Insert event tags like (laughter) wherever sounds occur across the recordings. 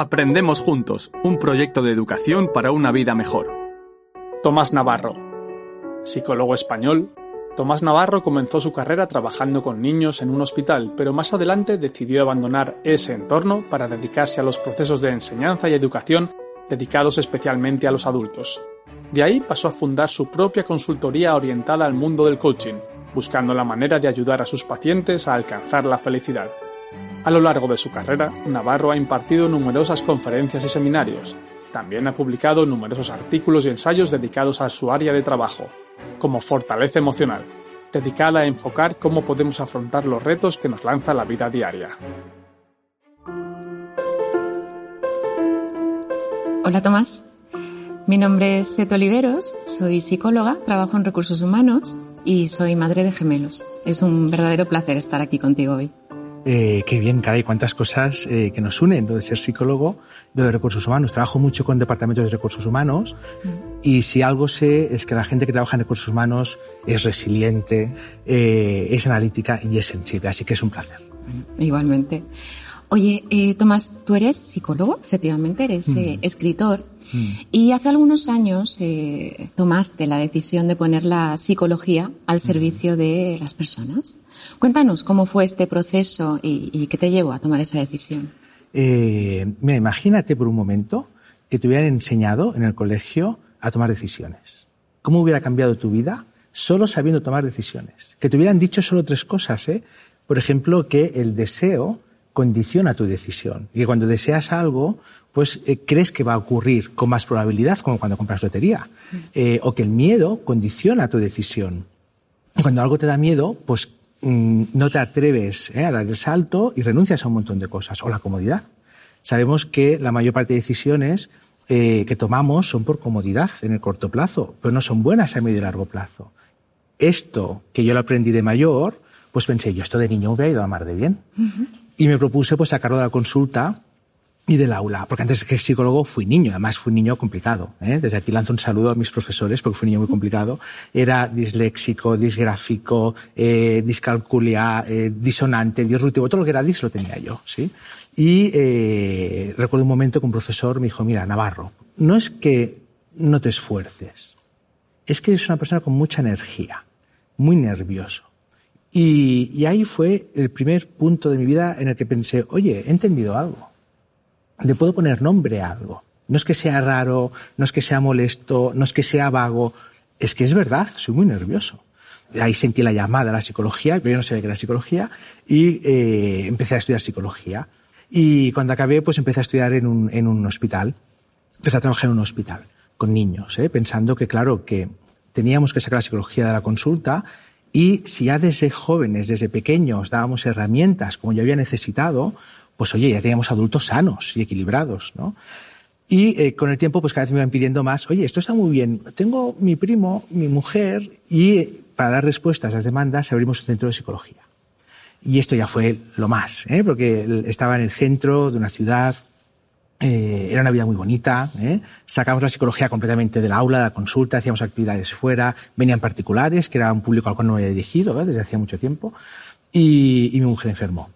Aprendemos juntos, un proyecto de educación para una vida mejor. Tomás Navarro. Psicólogo español, Tomás Navarro comenzó su carrera trabajando con niños en un hospital, pero más adelante decidió abandonar ese entorno para dedicarse a los procesos de enseñanza y educación dedicados especialmente a los adultos. De ahí pasó a fundar su propia consultoría orientada al mundo del coaching, buscando la manera de ayudar a sus pacientes a alcanzar la felicidad. A lo largo de su carrera, Navarro ha impartido numerosas conferencias y seminarios. También ha publicado numerosos artículos y ensayos dedicados a su área de trabajo, como Fortaleza Emocional, dedicada a enfocar cómo podemos afrontar los retos que nos lanza la vida diaria. Hola Tomás, mi nombre es Seto Oliveros, soy psicóloga, trabajo en recursos humanos y soy madre de gemelos. Es un verdadero placer estar aquí contigo hoy. Eh, qué bien, caray, cuántas cosas eh, que nos unen, lo de ser psicólogo, lo de recursos humanos. Trabajo mucho con departamentos de recursos humanos mm. y si algo sé es que la gente que trabaja en recursos humanos es resiliente, eh, es analítica y es sensible, así que es un placer. Igualmente. Oye, eh, Tomás, tú eres psicólogo, efectivamente, eres mm. eh, escritor. Mm. Y hace algunos años eh, tomaste la decisión de poner la psicología al servicio de las personas. Cuéntanos cómo fue este proceso y, qué te llevó a tomar esa decisión. Eh, mira, imagínate por un momento que te hubieran enseñado en el colegio a tomar decisiones. ¿Cómo hubiera cambiado tu vida solo sabiendo tomar decisiones? Que te hubieran dicho solo tres cosas, ¿eh? Por ejemplo, que el deseo condiciona tu decisión y que cuando deseas algo, pues eh, crees que va a ocurrir con más probabilidad, como cuando compras lotería, eh, o que el miedo condiciona tu decisión. Y cuando algo te da miedo, pues Mm, no te atreves eh, a dar el salto y renuncias a un montón de cosas. O la comodidad. Sabemos que la mayor parte de decisiones eh, que tomamos son por comodidad en el corto plazo, pero no son buenas a medio y largo plazo. Esto que yo lo aprendí de mayor, pues pensé, yo esto de niño hubiera ido a mar de bien. Y me propuse pues sacarlo de la consulta y del aula, porque antes que psicólogo fui niño, además fui niño complicado. ¿eh? Desde aquí lanzo un saludo a mis profesores porque fui niño muy complicado. Era disléxico, disgráfico, eh, discalculia, eh, disonante, disruptivo, todo lo que era dis lo tenía yo, ¿sí? Y eh, recuerdo un momento que un profesor me dijo, mira, Navarro, no es que no te esfuerces, es que eres una persona con mucha energía, muy nervioso. Y, y ahí fue el primer punto de mi vida en el que pensé, oye, he entendido algo le puedo poner nombre a algo. No es que sea raro, no es que sea molesto, no es que sea vago, es que es verdad, soy muy nervioso. Ahí sentí la llamada a la psicología, yo no sabía que era psicología, y eh, empecé a estudiar psicología. Y cuando acabé, pues empecé a estudiar en un, en un hospital. Empecé a trabajar en un hospital con niños, ¿eh? pensando que, claro, que teníamos que sacar la psicología de la consulta y si ya desde jóvenes, desde pequeños, dábamos herramientas como yo había necesitado, pues oye, ya teníamos adultos sanos y equilibrados, ¿no? Y eh, con el tiempo, pues cada vez me iban pidiendo más, oye, esto está muy bien, tengo mi primo, mi mujer, y para dar respuestas a las demandas abrimos un centro de psicología. Y esto ya fue lo más, ¿eh? porque estaba en el centro de una ciudad, eh, era una vida muy bonita, ¿eh? sacamos la psicología completamente del aula, de la consulta, hacíamos actividades fuera, venían particulares, que era un público al cual no había dirigido desde hacía mucho tiempo, y mi mujer enfermó.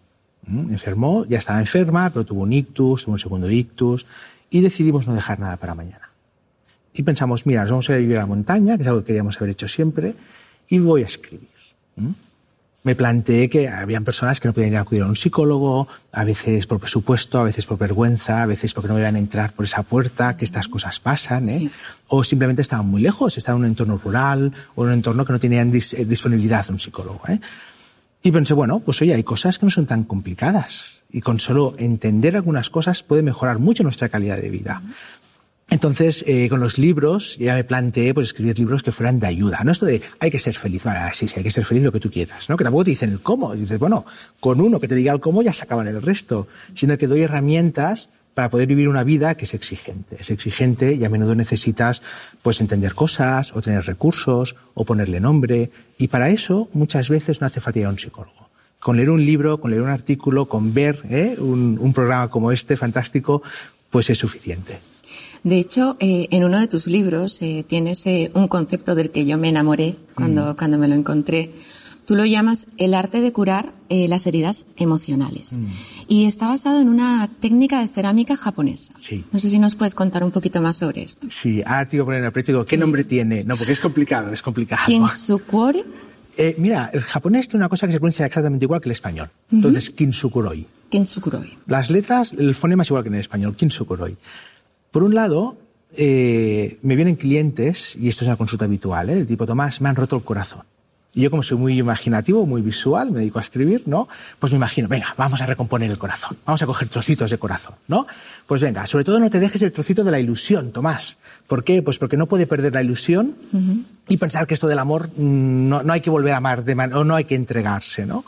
¿Mm? Enfermó, ya estaba enferma, pero tuvo un ictus, tuvo un segundo ictus, y decidimos no dejar nada para mañana. Y pensamos, mira, nos vamos a vivir a la montaña, que es algo que queríamos haber hecho siempre, y voy a escribir. ¿Mm? Me planteé que habían personas que no podían ir a acudir a un psicólogo, a veces por presupuesto, a veces por vergüenza, a veces porque no iban a entrar por esa puerta, que estas cosas pasan, ¿eh? o simplemente estaban muy lejos, estaban en un entorno rural o en un entorno que no tenían eh, disponibilidad de un psicólogo. ¿eh? Y pensé, bueno, pues oye, hay cosas que no son tan complicadas y con solo entender algunas cosas puede mejorar mucho nuestra calidad de vida. Entonces, eh, con los libros, ya me planteé pues, escribir libros que fueran de ayuda. No esto de hay que ser feliz, bueno, sí, sí, hay que ser feliz lo que tú quieras, ¿no? Que tampoco te dicen el cómo. dices, bueno, con uno que te diga el cómo ya se acaban el resto. Sino que doy herramientas para poder vivir una vida que es exigente. Es exigente y a menudo necesitas pues entender cosas o tener recursos o ponerle nombre y para eso muchas veces no hace falta ir a un psicólogo. Con leer un libro, con leer un artículo, con ver ¿eh? un, programa como este fantástico, pues es suficiente. De hecho, eh, en uno de tus libros eh, tienes un concepto del que yo me enamoré cuando, mm. cuando me lo encontré, tú lo llamas el arte de curar eh, las heridas emocionales. Mm. Y está basado en una técnica de cerámica japonesa. Sí. No sé si nos puedes contar un poquito más sobre esto. Sí, ahora te digo poner en el ¿qué nombre tiene? No, porque es complicado, es complicado. Kinsukuri. Eh, mira, el japonés tiene una cosa que se pronuncia exactamente igual que el español. Entonces, Kinsukuroi. Kinsukuroi. Las letras, el fonema es igual que en el español, Kinsukuroi. Por un lado, eh, me vienen clientes, y esto es una consulta habitual, ¿eh? del tipo, Tomás, me han roto el corazón. Y yo como soy muy imaginativo, muy visual, me dedico a escribir, ¿no? Pues me imagino, venga, vamos a recomponer el corazón, vamos a coger trocitos de corazón, ¿no? Pues venga, sobre todo no te dejes el trocito de la ilusión, Tomás. ¿Por qué? Pues porque no puede perder la ilusión y pensar que esto del amor mm, no, no hay que volver a amar de man o no hay que entregarse, ¿no?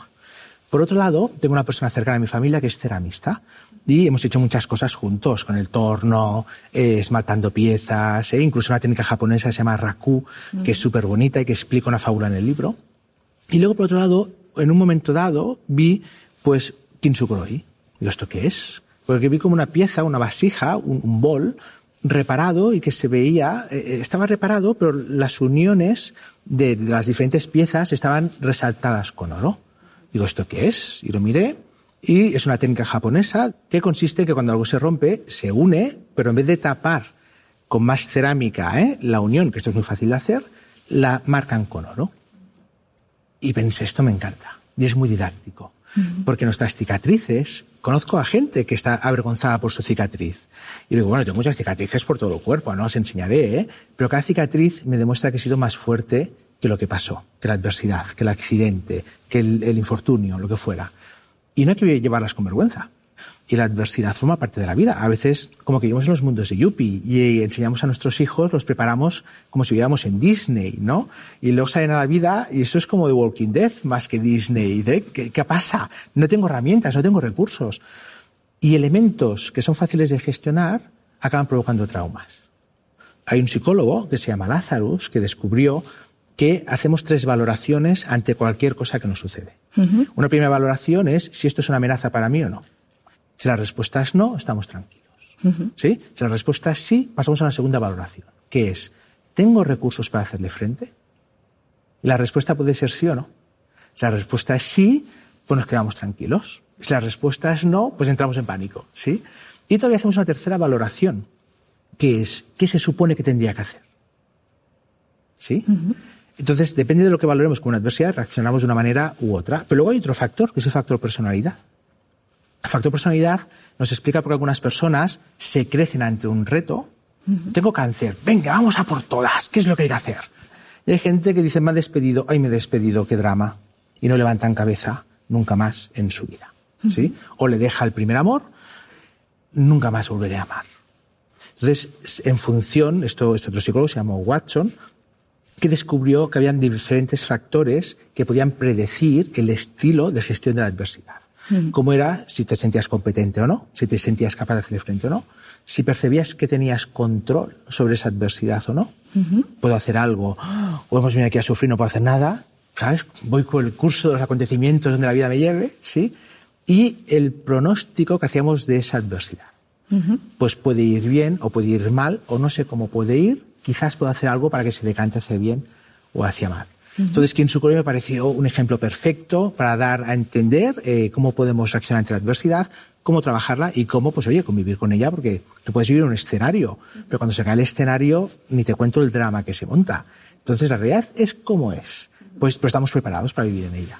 Por otro lado, tengo una persona cercana a mi familia que es ceramista y hemos hecho muchas cosas juntos, con el torno, eh, esmaltando piezas, e incluso una técnica japonesa que se llama raku, que es súper bonita y que explica una fábula en el libro. Y luego, por otro lado, en un momento dado, vi, pues, Kinsukuroi. Digo, ¿esto qué es? Porque vi como una pieza, una vasija, un, un bol, reparado y que se veía, eh, eh, estaba reparado, pero las uniones de, de las diferentes piezas estaban resaltadas con oro. Digo, ¿esto qué es? Y lo miré y es una técnica japonesa que consiste en que cuando algo se rompe, se une, pero en vez de tapar con más cerámica ¿eh? la unión, que esto es muy fácil de hacer, la marcan con oro. Y pensé, esto me encanta. Y es muy didáctico. Porque nuestras cicatrices, conozco a gente que está avergonzada por su cicatriz. Y digo, bueno, tengo muchas cicatrices por todo el cuerpo, no os enseñaré, ¿eh? Pero cada cicatriz me demuestra que he sido más fuerte que lo que pasó, que la adversidad, que el accidente, que el, el infortunio, lo que fuera. Y no hay que llevarlas con vergüenza. Y la adversidad forma parte de la vida. A veces, como que vivimos en los mundos de Yuppie y enseñamos a nuestros hijos, los preparamos como si viviéramos en Disney, ¿no? Y luego salen a la vida y eso es como The Walking Dead más que Disney. ¿eh? ¿Qué, ¿Qué pasa? No tengo herramientas, no tengo recursos. Y elementos que son fáciles de gestionar acaban provocando traumas. Hay un psicólogo que se llama Lazarus que descubrió que hacemos tres valoraciones ante cualquier cosa que nos sucede. Una primera valoración es si esto es una amenaza para mí o no. Si la respuesta es no, estamos tranquilos. ¿Sí? Si la respuesta es sí, pasamos a una segunda valoración, que es ¿tengo recursos para hacerle frente? Y la respuesta puede ser sí o no. Si la respuesta es sí, pues nos quedamos tranquilos. Si la respuesta es no, pues entramos en pánico, ¿sí? Y todavía hacemos una tercera valoración, que es ¿qué se supone que tendría que hacer? ¿Sí? Entonces, depende de lo que valoremos como una adversidad, reaccionamos de una manera u otra. Pero luego hay otro factor, que es el factor personalidad. El factor personalidad nos explica por qué algunas personas se crecen ante un reto. Tengo cáncer, venga, vamos a por todas, ¿qué es lo que hay que hacer? Y hay gente que dice, me ha despedido, ay, me he despedido, qué drama. Y no levantan cabeza nunca más en su vida. ¿sí? O le deja el primer amor, nunca más volveré a amar. Entonces, en función, esto, este otro psicólogo se llamó Watson, que descubrió que habían diferentes factores que podían predecir el estilo de gestión de la adversidad. Como era si te sentías competente o no, si te sentías capaz de hacerle frente o no, si percibías que tenías control sobre esa adversidad o no. Puedo hacer algo, o hemos venido aquí a sufrir, no puedo hacer nada, ¿sabes? Voy con el curso de los acontecimientos donde la vida me lleve, ¿sí? Y el pronóstico que hacíamos de esa adversidad. Pues puede ir bien o puede ir mal, o no sé cómo puede ir, quizás pueda hacer algo para que se decante hacia bien o hacia mal. Entonces, Kinsukuroi me pareció un ejemplo perfecto para dar a entender eh, cómo podemos reaccionar ante la adversidad, cómo trabajarla y cómo, pues oye, convivir con ella, porque tú puedes vivir un escenario, pero cuando se cae el escenario, ni te cuento el drama que se monta. Entonces, la realidad es como es. Pues, pues estamos preparados para vivir en ella.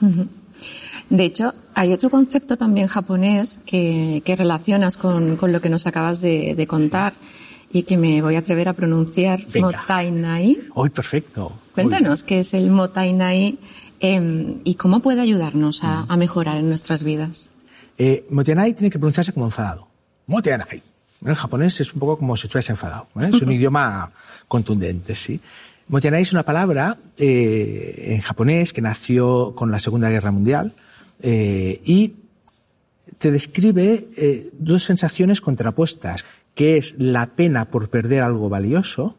De hecho, hay otro concepto también japonés que, que relacionas con, con, lo que nos acabas de, de contar y que me voy a atrever a pronunciar Venga. Motainai. Hoy perfecto. Cuéntanos qué es el Motainai eh, y cómo puede ayudarnos a, a mejorar en nuestras vidas. Eh, Motainai tiene que pronunciarse como enfadado. Motainai. En japonés es un poco como si estuvieras enfadado. ¿eh? Es un (laughs) idioma contundente, sí. Motainai es una palabra eh, en japonés que nació con la Segunda Guerra Mundial eh, y te describe eh, dos sensaciones contrapuestas, que es la pena por perder algo valioso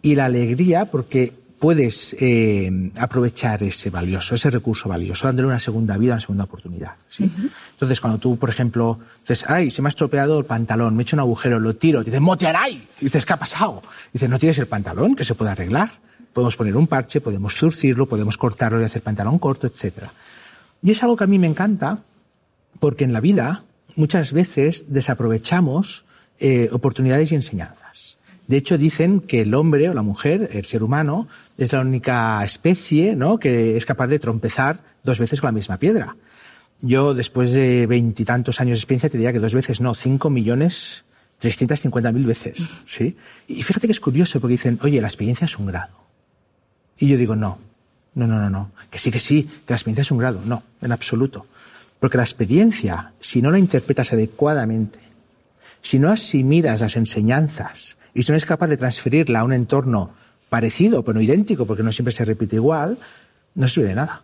y la alegría porque puedes eh, aprovechar ese valioso, ese recurso valioso, dándole una segunda vida, una segunda oportunidad. ¿sí? Entonces, cuando tú, por ejemplo, dices, ay, se me ha estropeado el pantalón, me he hecho un agujero, lo tiro, dices, motearay, y dices, ¿qué ha pasado? Dices, ¿no tienes el pantalón que se puede arreglar? Podemos poner un parche, podemos zurcirlo, podemos cortarlo y hacer pantalón corto, etc. Y es algo que a mí me encanta porque en la vida muchas veces desaprovechamos eh, oportunidades y enseñanzas. De hecho, dicen que el hombre o la mujer, el ser humano, es la única especie ¿no? que es capaz de trompezar dos veces con la misma piedra. Yo, después de veintitantos años de experiencia, te diría que dos veces no, cinco millones trescientas cincuenta mil veces. ¿sí? Y fíjate que es curioso porque dicen, oye, la experiencia es un grado. Y yo digo, no, no, no, no, no. Que sí, que sí, que la experiencia es un grado. No, en absoluto. Porque la experiencia, si no la interpretas adecuadamente, si no asimilas las enseñanzas y si no eres capaz de transferirla a un entorno parecido, pero no idéntico, porque no siempre se repite igual, no sirve de nada.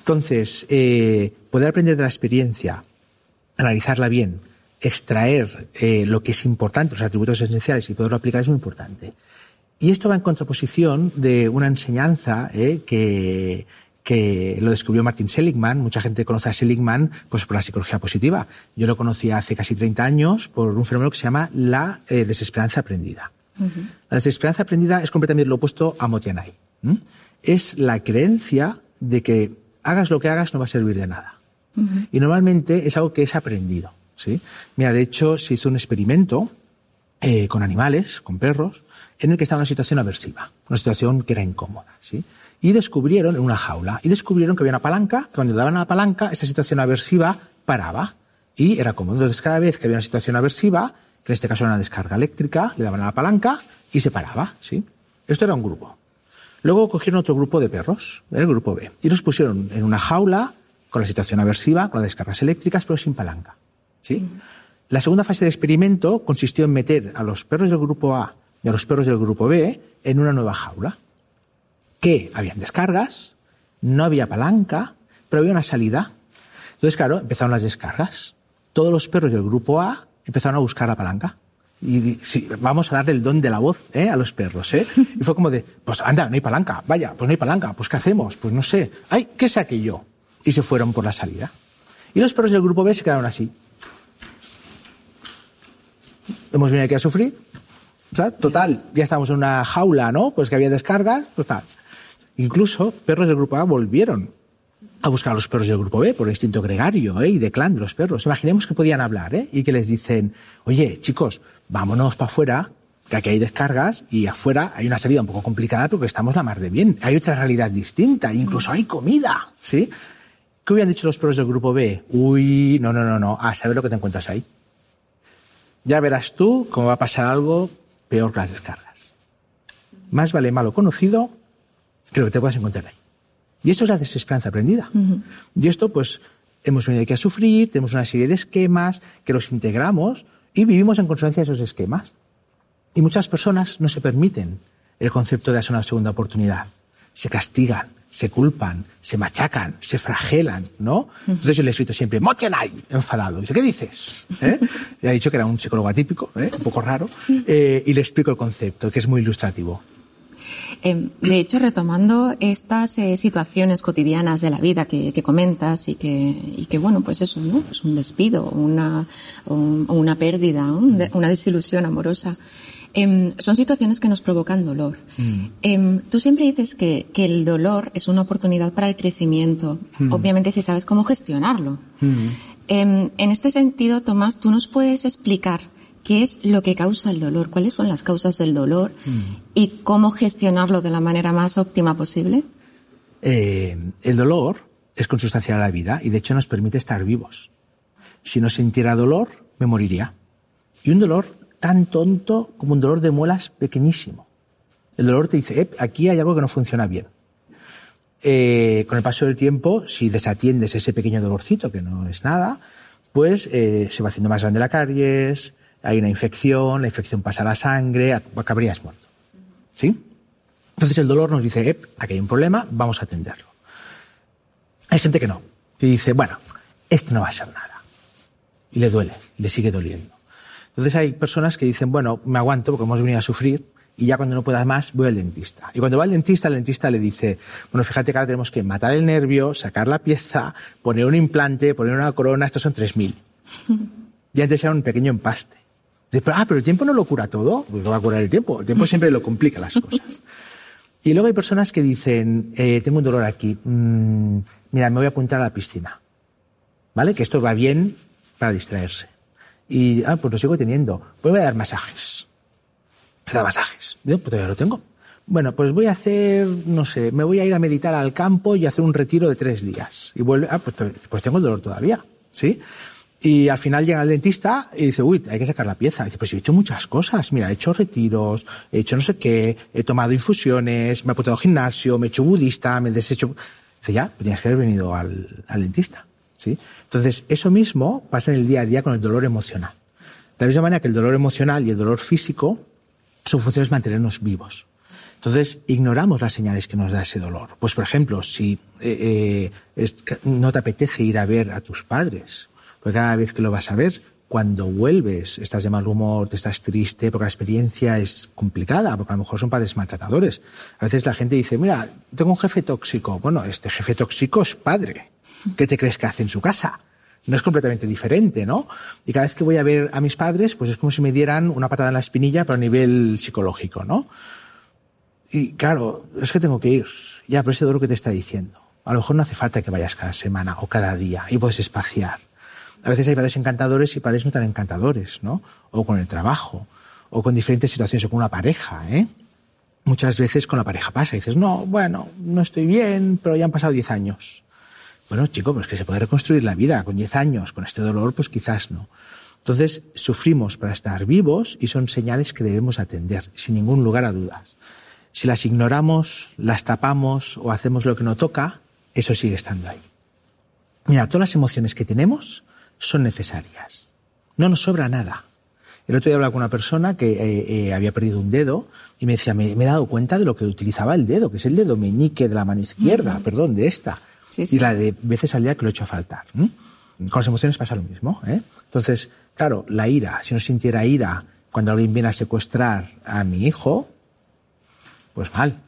Entonces, eh, poder aprender de la experiencia, analizarla bien, extraer eh, lo que es importante, los atributos esenciales y poderlo aplicar es muy importante. Y esto va en contraposición de una enseñanza eh, que, que lo descubrió Martin Seligman. Mucha gente conoce a Seligman pues, por la psicología positiva. Yo lo conocí hace casi 30 años por un fenómeno que se llama la eh, desesperanza aprendida. La desesperanza aprendida es completamente lo opuesto a Motianai. Es la creencia de que hagas lo que hagas no va a servir de nada. Y normalmente es algo que es aprendido. ¿sí? Mira, de hecho, se hizo un experimento eh, con animales, con perros, en el que estaba una situación aversiva, una situación que era incómoda. ¿sí? Y descubrieron en una jaula, y descubrieron que había una palanca, que cuando daban a la palanca, esa situación aversiva paraba. Y era cómodo. Entonces, cada vez que había una situación aversiva, que en este caso era una descarga eléctrica, le daban a la palanca y se paraba, ¿sí? Esto era un grupo. Luego cogieron otro grupo de perros, el grupo B, y los pusieron en una jaula con la situación aversiva, con las descargas eléctricas, pero sin palanca, ¿sí? La segunda fase del experimento consistió en meter a los perros del grupo A y a los perros del grupo B en una nueva jaula que habían descargas, no había palanca, pero había una salida. Entonces, claro, empezaron las descargas. Todos los perros del grupo A empezaron a buscar la palanca. Y sí, vamos a darle el don de la voz ¿eh? a los perros. ¿eh? (laughs) Y fue como de, pues anda, no hay palanca, vaya, pues no hay palanca, pues ¿qué hacemos? Pues no sé, ay, ¿qué sé aquello? Y se fueron por la salida. Y los perros del grupo B se quedaron así. Hemos venido aquí a sufrir. Total, ya estamos en una jaula, ¿no? Pues que había descargas, pues tal. Incluso perros del grupo A volvieron a buscar a los perros del grupo B por el instinto gregario ¿eh? y de clan de los perros. Imaginemos que podían hablar ¿eh? y que les dicen, oye, chicos, vámonos para afuera, que aquí hay descargas y afuera hay una salida un poco complicada porque estamos la mar de bien. Hay otra realidad distinta, incluso hay comida, ¿sí? ¿Qué hubieran dicho los perros del grupo B? Uy, no, no, no, no, a saber lo que te encuentras ahí. Ya verás tú cómo va a pasar algo peor que las descargas. Más vale malo conocido creo que te puedas encontrar ahí. Y esto es la desesperanza aprendida. Y esto, pues, hemos venido aquí a sufrir, tenemos una serie de esquemas que los integramos y vivimos en consonancia de esos esquemas. Y muchas personas no se permiten el concepto de hacer una segunda oportunidad. Se castigan, se culpan, se machacan, se fragelan, ¿no? Entonces yo le he escrito siempre, Motianai, enfadado. dice, ¿qué dices? ¿Eh? (laughs) Le ha dicho que era un psicólogo atípico, ¿eh? un poco raro, eh, y le explico el concepto, que es muy ilustrativo. Em, de hecho, retomando estas eh, situaciones cotidianas de la vida que, comentas y que, y que, bueno, pues eso, ¿no? Pues un despido, una, una pérdida, una desilusión amorosa. Em, son situaciones que nos provocan dolor. Mm. Em, tú siempre dices que, que, el dolor es una oportunidad para el crecimiento. Mm. Obviamente si sabes cómo gestionarlo. Mm. en este sentido, Tomás, ¿tú nos puedes explicar qué es lo que causa el dolor, cuáles son las causas del dolor mm. y cómo gestionarlo de la manera más óptima posible? Eh, el dolor es consustancial a la vida y de hecho nos permite estar vivos. Si no sintiera dolor, me moriría. Y un dolor tan tonto como un dolor de muelas pequeñísimo. El dolor te dice, aquí hay algo que no funciona bien. Eh, con el paso del tiempo, si desatiendes ese pequeño dolorcito, que no es nada, pues eh, se va haciendo más grande la caries, hay una infección, la infección pasa a la sangre, acabarías muerto. ¿Sí? Entonces el dolor nos dice, eh, aquí hay un problema, vamos a atenderlo. Hay gente que no, que dice, bueno, esto no va a ser nada. Y le duele, le sigue doliendo. Entonces hay personas que dicen, bueno, me aguanto porque hemos venido a sufrir y ya cuando no pueda más voy al dentista. Y cuando va al dentista, el dentista le dice, bueno, fíjate que ahora tenemos que matar el nervio, sacar la pieza, poner un implante, poner una corona, estos son 3.000. (laughs) Y antes era un pequeño empaste ah, pero el tiempo no lo cura todo. Pues no va a curar el tiempo. El tiempo siempre lo complica las cosas. Y luego hay personas que dicen, eh, tengo un dolor aquí, mm, mira, me voy a apuntar a la piscina. ¿Vale? Que esto va bien para distraerse. Y, ah, pues lo sigo teniendo. Pues voy a dar masajes. Se da masajes. Yo, pues todavía lo tengo. Bueno, pues voy a hacer, no sé, me voy a ir a meditar al campo y hacer un retiro de tres días. Y vuelve, ah, pues, pues tengo el dolor todavía. ¿Sí? Y al final llega el dentista y dice, uy, hay que sacar la pieza. Dice, pues he hecho muchas cosas. Mira, he hecho retiros, he hecho no sé qué, he tomado infusiones, me he apuntado al gimnasio, me he hecho budista, me he deshecho. Dice, ya, tenías que haber venido al, al dentista. ¿sí? Entonces, eso mismo pasa en el día a día con el dolor emocional. De la misma manera que el dolor emocional y el dolor físico, su función es mantenernos vivos. Entonces, ignoramos las señales que nos da ese dolor. Pues, por ejemplo, si eh, eh, no te apetece ir a ver a tus padres, porque cada vez que lo vas a ver, cuando vuelves, estás de mal humor, te estás triste, porque la experiencia es complicada, porque a lo mejor son padres maltratadores. A veces la gente dice, mira, tengo un jefe tóxico. Bueno, este jefe tóxico es padre. ¿Qué te crees que hace en su casa? No es completamente diferente, ¿no? Y cada vez que voy a ver a mis padres, pues es como si me dieran una patada en la espinilla, pero a nivel psicológico, ¿no? Y claro, es que tengo que ir. Ya, pero ese dolor que te está diciendo. A lo mejor no hace falta que vayas cada semana o cada día y puedes espaciar. A veces hay padres encantadores y padres no tan encantadores, ¿no? O con el trabajo, o con diferentes situaciones, o con una pareja, ¿eh? Muchas veces con la pareja pasa y dices, no, bueno, no estoy bien, pero ya han pasado diez años. Bueno, chico, pues que se puede reconstruir la vida con diez años, con este dolor, pues quizás no. Entonces, sufrimos para estar vivos y son señales que debemos atender, sin ningún lugar a dudas. Si las ignoramos, las tapamos o hacemos lo que no toca, eso sigue estando ahí. Mira, todas las emociones que tenemos son necesarias. No nos sobra nada. El otro día hablaba con una persona que eh, eh, había perdido un dedo y me decía, me, he dado cuenta de lo que utilizaba el dedo, que es el dedo meñique de la mano izquierda, perdón, de esta. Y la de veces al día que lo he hecho a faltar. Con las emociones pasa lo mismo. ¿eh? Entonces, claro, la ira, si no sintiera ira cuando alguien viene a secuestrar a mi hijo, pues mal.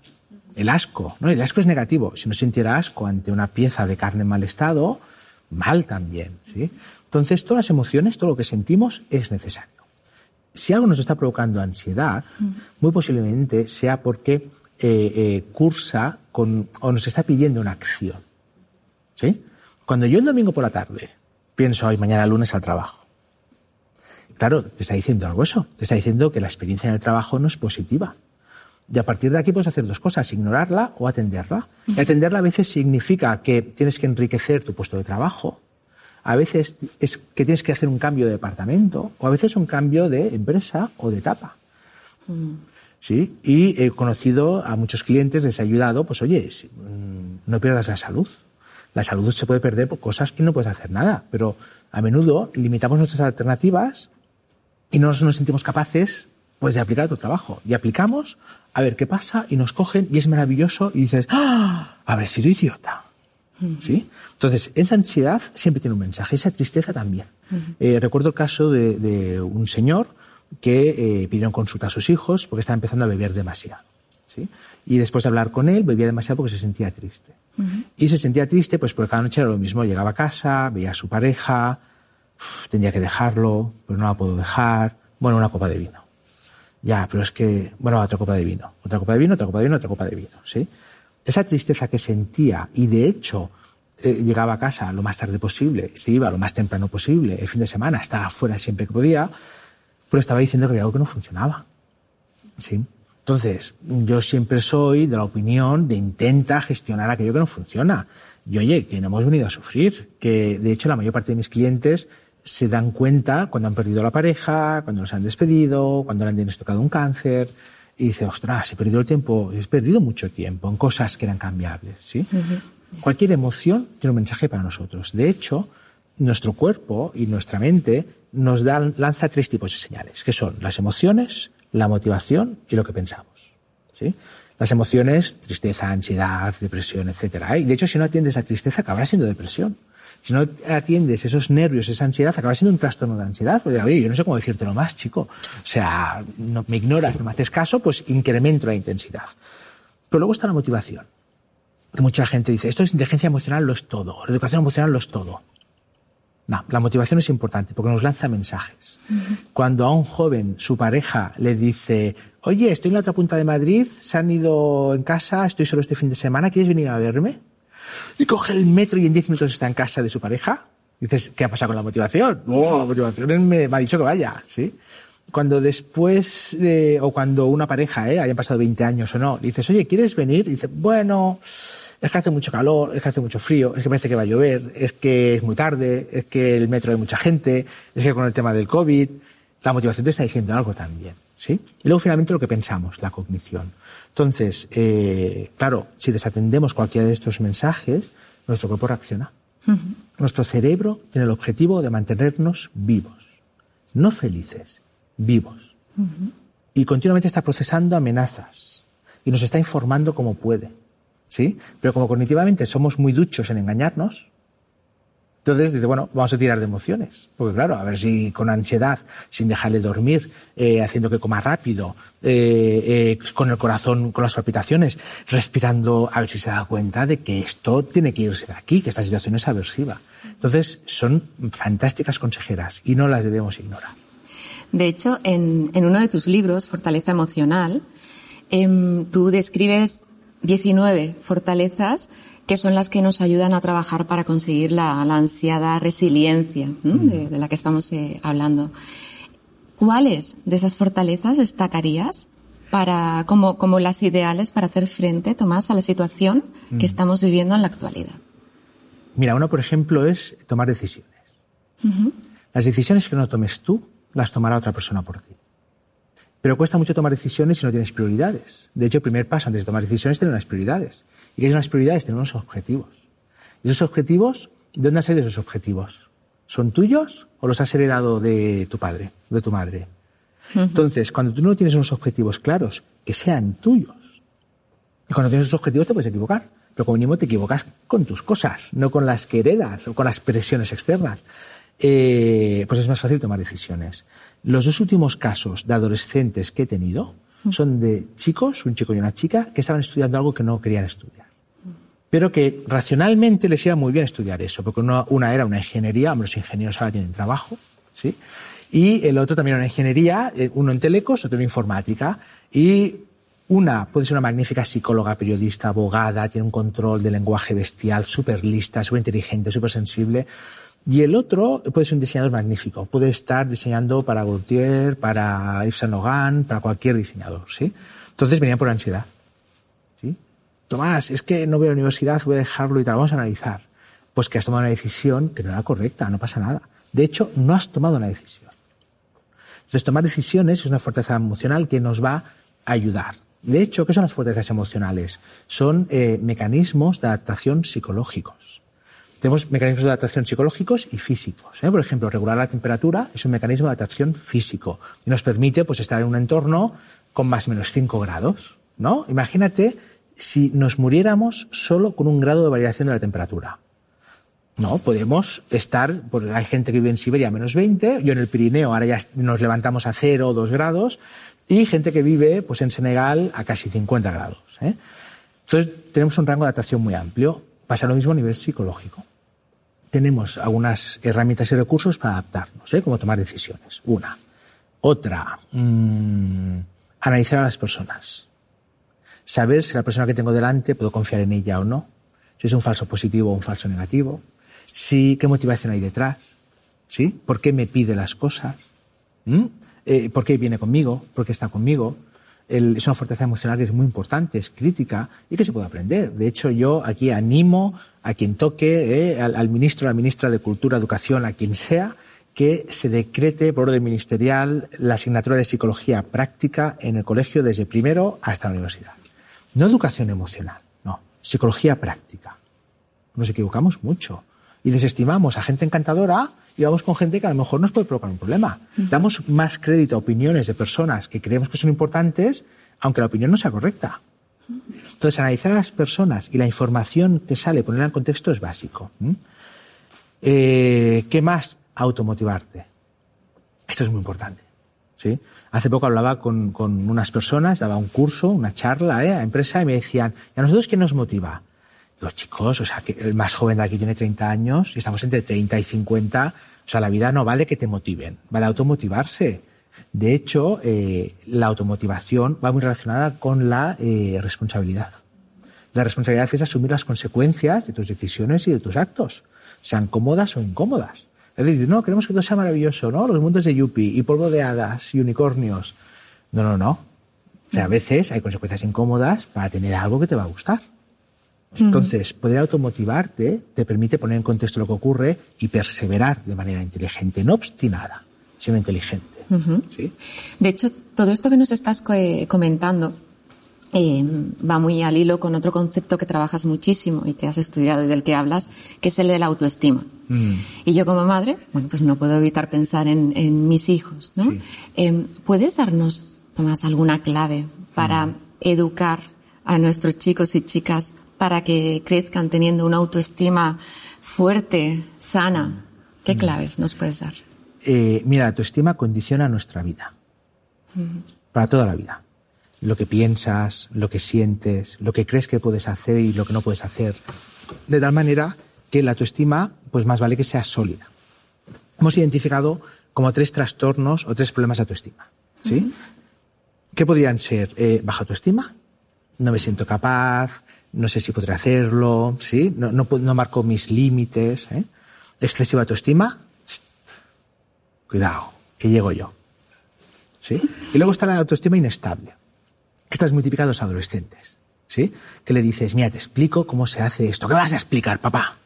El asco, ¿no? El asco es negativo. Si no sintiera asco ante una pieza de carne en mal estado, mal también, ¿sí? Entonces, todas las emociones, todo lo que sentimos es necesario. Si algo nos está provocando ansiedad, muy posiblemente sea porque eh, eh, cursa con, o nos está pidiendo una acción. ¿Sí? Cuando yo el domingo por la tarde pienso, hoy mañana lunes al trabajo. Claro, te está diciendo algo eso. Te está diciendo que la experiencia en el trabajo no es positiva. Y a partir de aquí puedes hacer dos cosas, ignorarla o atenderla. Y atenderla a veces significa que tienes que enriquecer tu puesto de trabajo, a veces es que tienes que hacer un cambio de departamento o a veces un cambio de empresa o de etapa. Mm. ¿Sí? Y he conocido a muchos clientes, les he ayudado, pues oye, mm, no pierdas la salud. La salud se puede perder por cosas que no puedes hacer nada, pero a menudo limitamos nuestras alternativas y no nos sentimos capaces pues de aplicar tu trabajo. Y aplicamos, a ver qué pasa, y nos cogen, y es maravilloso, y dices, ¡ah! Haber sido idiota. ¿Sí? Entonces, esa ansiedad siempre tiene un mensaje, esa tristeza también. Eh, recuerdo el caso de, un señor que eh, pidieron consulta a sus hijos porque estaba empezando a beber demasiado. ¿sí? Y después de hablar con él, bebía demasiado porque se sentía triste. Y se sentía triste pues porque cada noche era lo mismo. Llegaba a casa, veía a su pareja, tenía que dejarlo, pero no la puedo dejar. Bueno, una copa de vino. Ya, pero es que, bueno, otra copa de vino. Otra copa de vino, otra copa de vino, otra copa de vino, ¿sí? Esa tristeza que sentía y de hecho eh, llegaba a casa lo más tarde posible, se iba lo más temprano posible, el fin de semana estaba fuera siempre que podía, pero estaba diciendo que había algo que no funcionaba. ¿Sí? Entonces, yo siempre soy de la opinión de intenta gestionar aquello que no funciona. Y oye, que no hemos venido a sufrir, que de hecho la mayor parte de mis clientes se dan cuenta cuando han perdido la pareja, cuando los han despedido, cuando le han diagnosticado un cáncer, y dice, ostras, he perdido el tiempo, he perdido mucho tiempo en cosas que eran cambiables, ¿sí? Cualquier emoción tiene un mensaje para nosotros. De hecho, nuestro cuerpo y nuestra mente nos dan, lanza tres tipos de señales, que son las emociones, la motivación y lo que pensamos, ¿sí? Las emociones, tristeza, ansiedad, depresión, etcétera. Y de hecho, si no atiendes la tristeza, acabará siendo depresión si no atiendes esos nervios, esa ansiedad, acaba siendo un trastorno de ansiedad. Porque, oye, yo no sé cómo decírtelo más, chico. O sea, no, me ignoras, no me haces caso, pues incremento la intensidad. Pero luego está la motivación. Que mucha gente dice, esto es inteligencia emocional, lo es todo. La educación emocional lo es todo. No, la motivación es importante porque nos lanza mensajes. Cuando a un joven su pareja le dice, oye, estoy en la otra punta de Madrid, se han ido en casa, estoy solo este fin de semana, ¿quieres venir a verme? Y coge el metro y en 10 minutos está en casa de su pareja. Dices, ¿qué ha pasado con la motivación? No, la motivación me, ha dicho que vaya, ¿sí? Cuando después de, o cuando una pareja, ¿eh? hayan pasado 20 años o no, dices, oye, ¿quieres venir? Y dice, bueno, es que hace mucho calor, es que hace mucho frío, es que parece que va a llover, es que es muy tarde, es que el metro hay mucha gente, es que con el tema del COVID, la motivación te está diciendo algo también, ¿sí? Y luego finalmente lo que pensamos, la cognición. Entonces, eh, claro, si desatendemos cualquiera de estos mensajes, nuestro cuerpo reacciona. Nuestro cerebro tiene el objetivo de mantenernos vivos, no felices, vivos. Y continuamente está procesando amenazas y nos está informando como puede. ¿sí? Pero como cognitivamente somos muy duchos en engañarnos, entonces dice, bueno, vamos a tirar de emociones. Porque claro, a ver si con ansiedad, sin dejarle dormir, eh, haciendo que coma rápido, eh, eh, con el corazón, con las palpitaciones, respirando, a ver si se da cuenta de que esto tiene que irse de aquí, que esta situación es aversiva. Entonces, son fantásticas consejeras y no las debemos ignorar. De hecho, en, en uno de tus libros, Fortaleza Emocional, em, tú describes 19 fortalezas que son las que nos ayudan a trabajar para conseguir la, ansiada resiliencia mm. de, la que estamos eh, hablando. ¿Cuáles de esas fortalezas destacarías para, como, como las ideales para hacer frente, Tomás, a la situación que mm. estamos viviendo en la actualidad? Mira, uno, por ejemplo, es tomar decisiones. Las decisiones que no tomes tú, las tomará otra persona por ti. Pero cuesta mucho tomar decisiones si no tienes prioridades. De hecho, el primer paso antes de tomar decisiones es tener unas prioridades. ¿Y qué son las prioridades? Tener unos objetivos. ¿Y esos objetivos, de dónde has salido esos objetivos? ¿Son tuyos o los has heredado de tu padre, de tu madre? Entonces, cuando tú no tienes unos objetivos claros, que sean tuyos, y cuando tienes esos objetivos te puedes equivocar, pero como mínimo te equivocas con tus cosas, no con las que heredas o con las presiones externas. Eh, pues es más fácil tomar decisiones. Los dos últimos casos de adolescentes que he tenido son de chicos, un chico y una chica, que estaban estudiando algo que no querían estudiar. Pero que racionalmente les iba muy bien estudiar eso, porque una, era una ingeniería, los ingenieros ahora tienen trabajo, ¿sí? Y el otro también era una ingeniería, eh, uno en telecos, otro en informática, y una puede ser una magnífica psicóloga, periodista, abogada, tiene un control de lenguaje bestial, súper lista, súper inteligente, súper sensible. Y el otro puede ser un diseñador magnífico. Puede estar diseñando para Gaultier, para Yves Saint Laurent, para cualquier diseñador, ¿sí? Entonces venía por ansiedad. Tomás, es que no voy a la universidad, voy a dejarlo y tal. Vamos a analizar. Pues que has tomado una decisión que no era correcta, no pasa nada. De hecho, no has tomado una decisión. Entonces, tomar decisiones es una fortaleza emocional que nos va a ayudar. De hecho, ¿qué son las fortalezas emocionales? Son eh, mecanismos de adaptación psicológicos. Tenemos mecanismos de adaptación psicológicos y físicos. ¿eh? Por ejemplo, regular la temperatura es un mecanismo de adaptación físico y nos permite pues, estar en un entorno con más o menos 5 grados. ¿no? Imagínate si nos muriéramos solo con un grado de variación de la temperatura. No, podemos estar, porque hay gente que vive en Siberia a menos 20, yo en el Pirineo ahora ya nos levantamos a 0 o 2 grados, y gente que vive pues en Senegal a casi 50 grados. ¿eh? Entonces tenemos un rango de adaptación muy amplio. Pasa lo mismo a nivel psicológico. Tenemos algunas herramientas y recursos para adaptarnos, ¿eh? como tomar decisiones. Una. Otra, mmm, analizar a las personas. Saber si la persona que tengo delante puedo confiar en ella o no. Si es un falso positivo o un falso negativo. Si, qué motivación hay detrás. ¿Sí? ¿Por qué me pide las cosas? ¿Mm? Eh, ¿Por qué viene conmigo? ¿Por qué está conmigo? es una fortaleza emocional que es muy importante, es crítica y que se puede aprender. De hecho, yo aquí animo a quien toque, eh, al, ministro, a la ministra de Cultura, Educación, a quien sea, que se decrete por orden ministerial la asignatura de psicología práctica en el colegio desde primero hasta la universidad. No educación emocional, no, psicología práctica. Nos equivocamos mucho y desestimamos a gente encantadora y vamos con gente que a lo mejor nos puede provocar un problema. Damos más crédito a opiniones de personas que creemos que son importantes, aunque la opinión no sea correcta. Entonces, analizar a las personas y la información que sale, ponerla en contexto es básico. Eh, ¿Qué más? Automotivarte. Esto es muy importante. ¿Sí? Hace poco hablaba con, unas personas, daba un curso, una charla ¿eh? a empresa y me decían, ¿y a nosotros qué nos motiva? los chicos, o sea, que el más joven de aquí tiene 30 años y estamos entre 30 y 50. O sea, la vida no vale que te motiven, vale automotivarse. De hecho, eh, la automotivación va muy relacionada con la eh, responsabilidad. La responsabilidad es asumir las consecuencias de tus decisiones y de tus actos, sean cómodas o incómodas. Es decir, no, queremos que todo sea maravilloso, ¿no? Los mundos de Yuppie y polvo de hadas y unicornios. No, no, no. O sea, a veces hay consecuencias incómodas para tener algo que te va a gustar. Entonces, poder automotivarte te permite poner en contexto lo que ocurre y perseverar de manera inteligente, no obstinada, sino inteligente. ¿sí? De hecho, todo esto que nos estás comentando eh, va muy al hilo con otro concepto que trabajas muchísimo y que has estudiado y del que hablas, que es el de la autoestima. Mm. Y yo como madre, bueno, pues no puedo evitar pensar en, mis hijos, ¿no? Eh, ¿Puedes darnos, Tomás, alguna clave para mm. educar a nuestros chicos y chicas para que crezcan teniendo una autoestima fuerte, sana? ¿Qué mm. claves nos puedes dar? Eh, mira, la autoestima condiciona nuestra vida. Para toda la vida. Lo que piensas, lo que sientes, lo que crees que puedes hacer y lo que no puedes hacer. De tal manera que la autoestima, pues más vale que sea sólida. Hemos identificado como tres trastornos o tres problemas de autoestima. ¿Sí? ¿Qué podrían ser? Eh, baja autoestima, no me siento capaz, no sé si podré hacerlo, ¿sí? No, no, marco mis límites. ¿eh? Excesiva autoestima, cuidado, que llego yo. ¿Sí? Y luego está la autoestima inestable. Esta es muy típica de los adolescentes. ¿Sí? Que le dices, mira, te explico cómo se hace esto. ¿Qué vas a explicar, papá?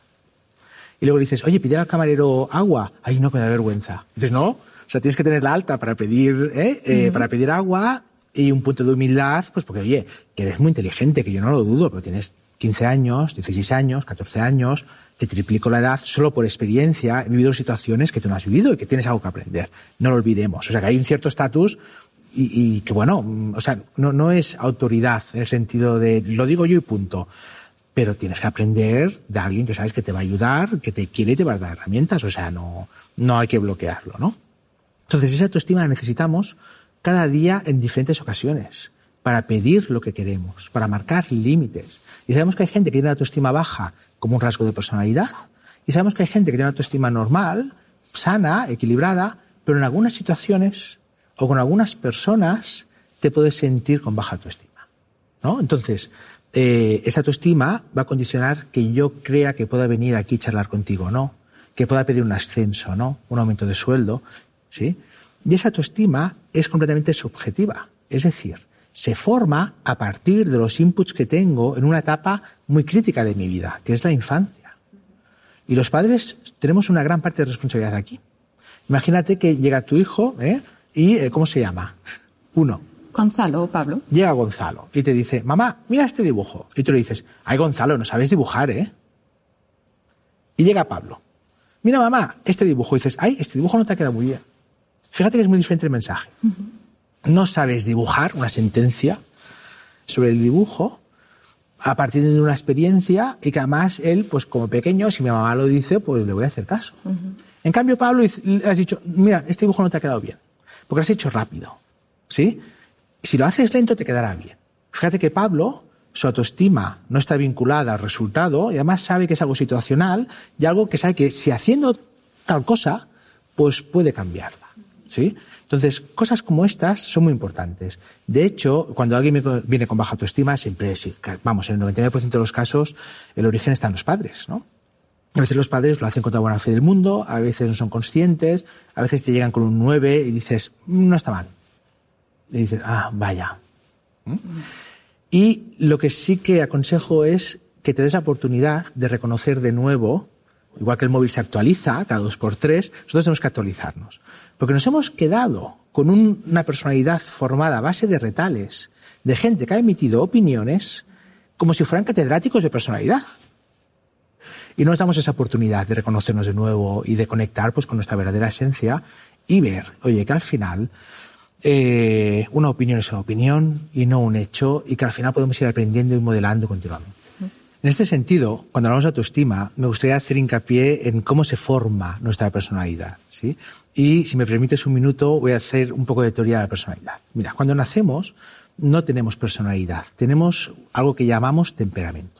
Y luego le dices, oye, pide al camarero agua. Ay, no, me da vergüenza. Dices, no, o sea, tienes que tenerla alta para pedir, ¿eh? eh para pedir agua y un punto de humildad, pues porque, oye, que eres muy inteligente, que yo no lo dudo, pero tienes 15 años, 16 años, 14 años, te triplico la edad solo por experiencia, he vivido situaciones que tú no has vivido y que tienes algo que aprender. No lo olvidemos. O sea, que hay un cierto estatus y, y, que, bueno, mm, o sea, no, no es autoridad en el sentido de lo digo yo y punto. Pero tienes que aprender de alguien que sabes que te va a ayudar, que te quiere y te va a dar herramientas. O sea, no, no hay que bloquearlo, ¿no? Entonces, esa autoestima la necesitamos cada día en diferentes ocasiones para pedir lo que queremos, para marcar límites. Y sabemos que hay gente que tiene autoestima baja como un rasgo de personalidad, y sabemos que hay gente que tiene autoestima normal, sana, equilibrada, pero en algunas situaciones o con algunas personas te puedes sentir con baja autoestima. ¿no? Entonces, eh, esa autoestima va a condicionar que yo crea que pueda venir aquí a charlar contigo, ¿no? Que pueda pedir un ascenso, ¿no? Un aumento de sueldo, ¿sí? Y esa autoestima es completamente subjetiva. Es decir, se forma a partir de los inputs que tengo en una etapa muy crítica de mi vida, que es la infancia. Y los padres tenemos una gran parte de responsabilidad aquí. Imagínate que llega tu hijo, ¿eh? ¿Y eh, cómo se llama? Uno. Gonzalo o Pablo. Llega Gonzalo y te dice, mamá, mira este dibujo. Y tú le dices, ay Gonzalo, no sabes dibujar, ¿eh? Y llega Pablo. Mira mamá, este dibujo. Y dices, ay, este dibujo no te ha quedado muy bien. Fíjate que es muy diferente el mensaje no sabes dibujar una sentencia sobre el dibujo a partir de una experiencia y que además él, pues como pequeño, si mi mamá lo dice, pues le voy a hacer caso. En cambio, Pablo, has dicho, mira, este dibujo no te ha quedado bien, porque lo has hecho rápido, ¿sí? Si lo haces lento, te quedará bien. Fíjate que Pablo, su autoestima no está vinculada al resultado y además sabe que es algo situacional y algo que sabe que si haciendo tal cosa, pues puede cambiarla, ¿sí? Entonces, cosas como estas son muy importantes. De hecho, cuando alguien viene con baja autoestima, siempre, vamos, en el 99% de los casos, el origen está en los padres, ¿no? A veces los padres lo hacen con toda buena fe del mundo, a veces no son conscientes, a veces te llegan con un 9 y dices, mm, no está mal. Y dices, ah, vaya. ¿Mm? Y lo que sí que aconsejo es que te des la oportunidad de reconocer de nuevo, igual que el móvil se actualiza cada dos por tres, nosotros tenemos que actualizarnos. Porque nos hemos quedado con una personalidad formada a base de retales, de gente que ha emitido opiniones como si fueran catedráticos de personalidad. Y no nos damos esa oportunidad de reconocernos de nuevo y de conectar pues, con nuestra verdadera esencia y ver, oye, que al final eh, una opinión es una opinión y no un hecho y que al final podemos ir aprendiendo y modelando continuamente. En este sentido, cuando hablamos de autoestima, me gustaría hacer hincapié en cómo se forma nuestra personalidad, ¿sí? Y si me permites un minuto, voy a hacer un poco de teoría de la personalidad. Mira, cuando nacemos no tenemos personalidad, tenemos algo que llamamos temperamento.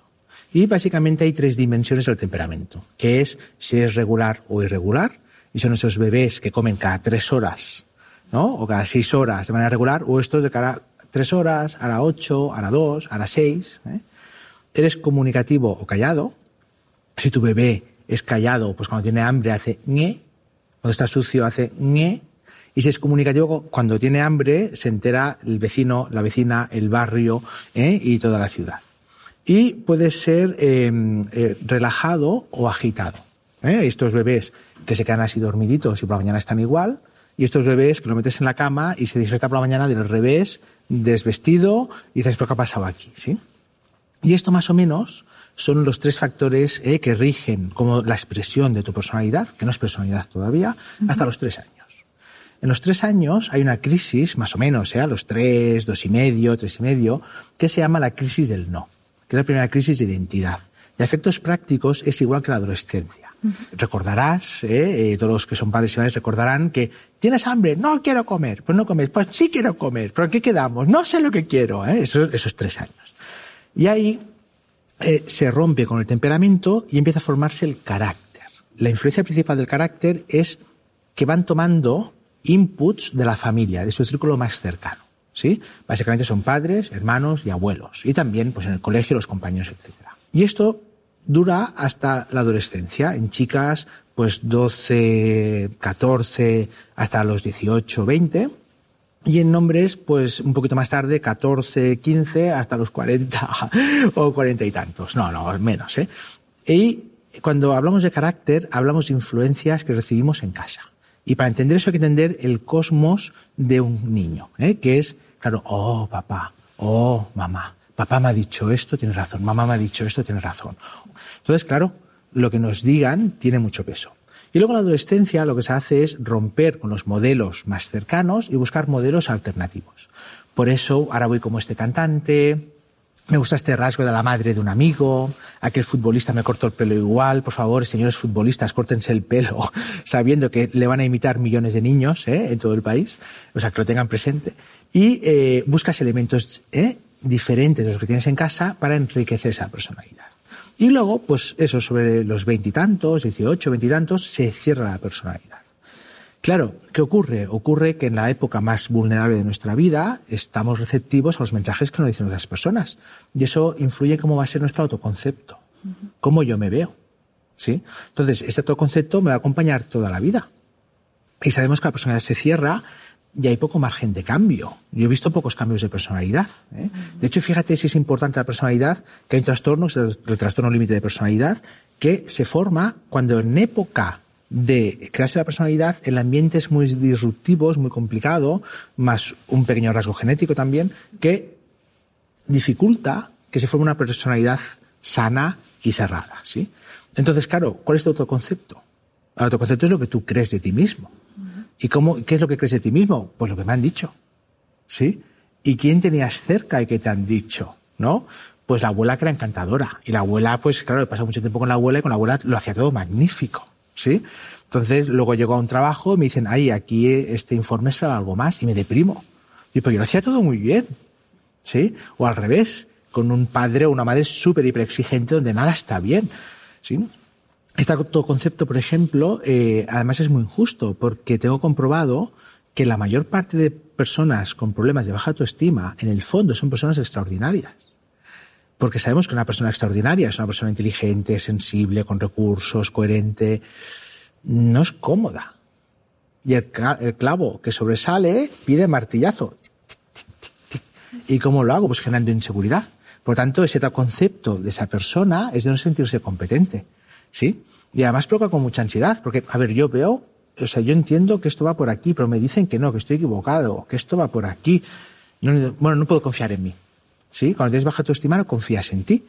Y básicamente hay tres dimensiones del temperamento, que es si es regular o irregular, y son esos bebés que comen cada tres horas, ¿no? O cada seis horas de manera regular, o estos de cada tres horas, a las ocho, a las dos, a las seis. ¿eh? Eres comunicativo o callado. Si tu bebé es callado, pues cuando tiene hambre hace ñe, cuando está sucio hace ñe, y si es comunicativo, cuando tiene hambre se entera el vecino, la vecina, el barrio ¿eh? y toda la ciudad. Y puede ser em, eh, relajado o agitado. ¿eh? Estos bebés que se quedan así dormiditos y por la mañana están igual, y estos bebés que lo metes en la cama y se despierta por la mañana del revés, desvestido, y dices, ¿pero qué ha pasado aquí? ¿Sí? Y esto más o menos son los tres factores eh, que rigen como la expresión de tu personalidad, que no es personalidad todavía, hasta los tres años. En los tres años hay una crisis, más o menos, ¿eh? a los tres, dos y medio, tres y medio, que se llama la crisis del no, que es la primera crisis de identidad. Y a efectos prácticos es igual que la adolescencia. Recordarás, ¿eh? ¿eh? todos los que son padres y madres recordarán que tienes hambre, no quiero comer, pues no comes, pues sí quiero comer, pero ¿en qué quedamos? No sé lo que quiero, ¿eh? esos, esos tres años. Y ahí eh, se rompe con el temperamento y empieza a formarse el carácter. La influencia principal del carácter es que van tomando inputs de la familia, de su círculo más cercano. ¿Sí? Básicamente son padres, hermanos y abuelos. Y también, pues en el colegio, los compañeros, etc. Y esto dura hasta la adolescencia. En chicas, pues 12, 14, hasta los 18, 20. Y en nombres, pues un poquito más tarde, 14, 15, hasta los 40 (laughs) o 40 y tantos. No, no, menos, ¿eh? Y cuando hablamos de carácter, hablamos de influencias que recibimos en casa. Y para entender eso hay que entender el cosmos de un niño, ¿eh? que es, claro, oh papá, oh mamá, papá me ha dicho esto, tiene razón, mamá me ha dicho esto, tiene razón. Entonces, claro, lo que nos digan tiene mucho peso. Y luego en la adolescencia lo que se hace es romper con los modelos más cercanos y buscar modelos alternativos. Por eso ahora voy como este cantante, me gusta este rasgo de la madre de un amigo, aquel futbolista me cortó el pelo igual, por favor, señores futbolistas, córtense el pelo, (laughs) sabiendo que le van a imitar millones de niños ¿eh? en todo el país, o sea, que lo tengan presente, y eh, buscas elementos ¿eh? diferentes de los que tienes en casa para enriquecer esa personalidad. Y luego, pues eso, sobre los veintitantos, dieciocho, veintitantos, se cierra la personalidad. Claro, ¿qué ocurre? Ocurre que en la época más vulnerable de nuestra vida estamos receptivos a los mensajes que nos dicen otras personas. Y eso influye en cómo va a ser nuestro autoconcepto, cómo yo me veo. ¿Sí? Entonces, este autoconcepto me va a acompañar toda la vida. Y sabemos que la personalidad se cierra y hay poco margen de cambio. Yo he visto pocos cambios de personalidad. ¿eh? De hecho, fíjate si es importante la personalidad, que hay un trastorno, el trastorno límite de personalidad, que se forma cuando en época de crearse la personalidad, el ambiente es muy disruptivo, es muy complicado, más un pequeño rasgo genético también, que dificulta que se forme una personalidad sana y cerrada, ¿sí? Entonces, claro, ¿cuál es tu autoconcepto? El autoconcepto es lo que tú crees de ti mismo. ¿Y cómo, qué es lo que crees de ti mismo? Pues lo que me han dicho, ¿sí? ¿Y quién tenías cerca y qué te han dicho? ¿No? Pues la abuela que era encantadora. Y la abuela, pues claro, he pasado mucho tiempo con la abuela y con la abuela lo hacía todo magnífico. ¿Sí? Entonces, luego llego a un trabajo me dicen, ay, aquí este informe es para algo más, y me deprimo. Y pero yo lo hacía todo muy bien, ¿sí? O al revés, con un padre o una madre súper hiper exigente donde nada está bien, ¿sí? Este concepto, por ejemplo, eh, además es muy injusto, porque tengo comprobado que la mayor parte de personas con problemas de baja autoestima, en el fondo, son personas extraordinarias. Porque sabemos que una persona extraordinaria es una persona inteligente, sensible, con recursos, coherente. No es cómoda. Y el, clavo que sobresale pide martillazo. ¿Y cómo lo hago? Pues generando inseguridad. Por tanto, ese concepto de esa persona es de no sentirse competente. ¿Sí? Y además provoca con mucha ansiedad, porque, a ver, yo veo, o sea, yo entiendo que esto va por aquí, pero me dicen que no, que estoy equivocado, que esto va por aquí. bueno, no puedo confiar en mí. ¿Sí? Cuando tienes baja autoestima no confías en ti,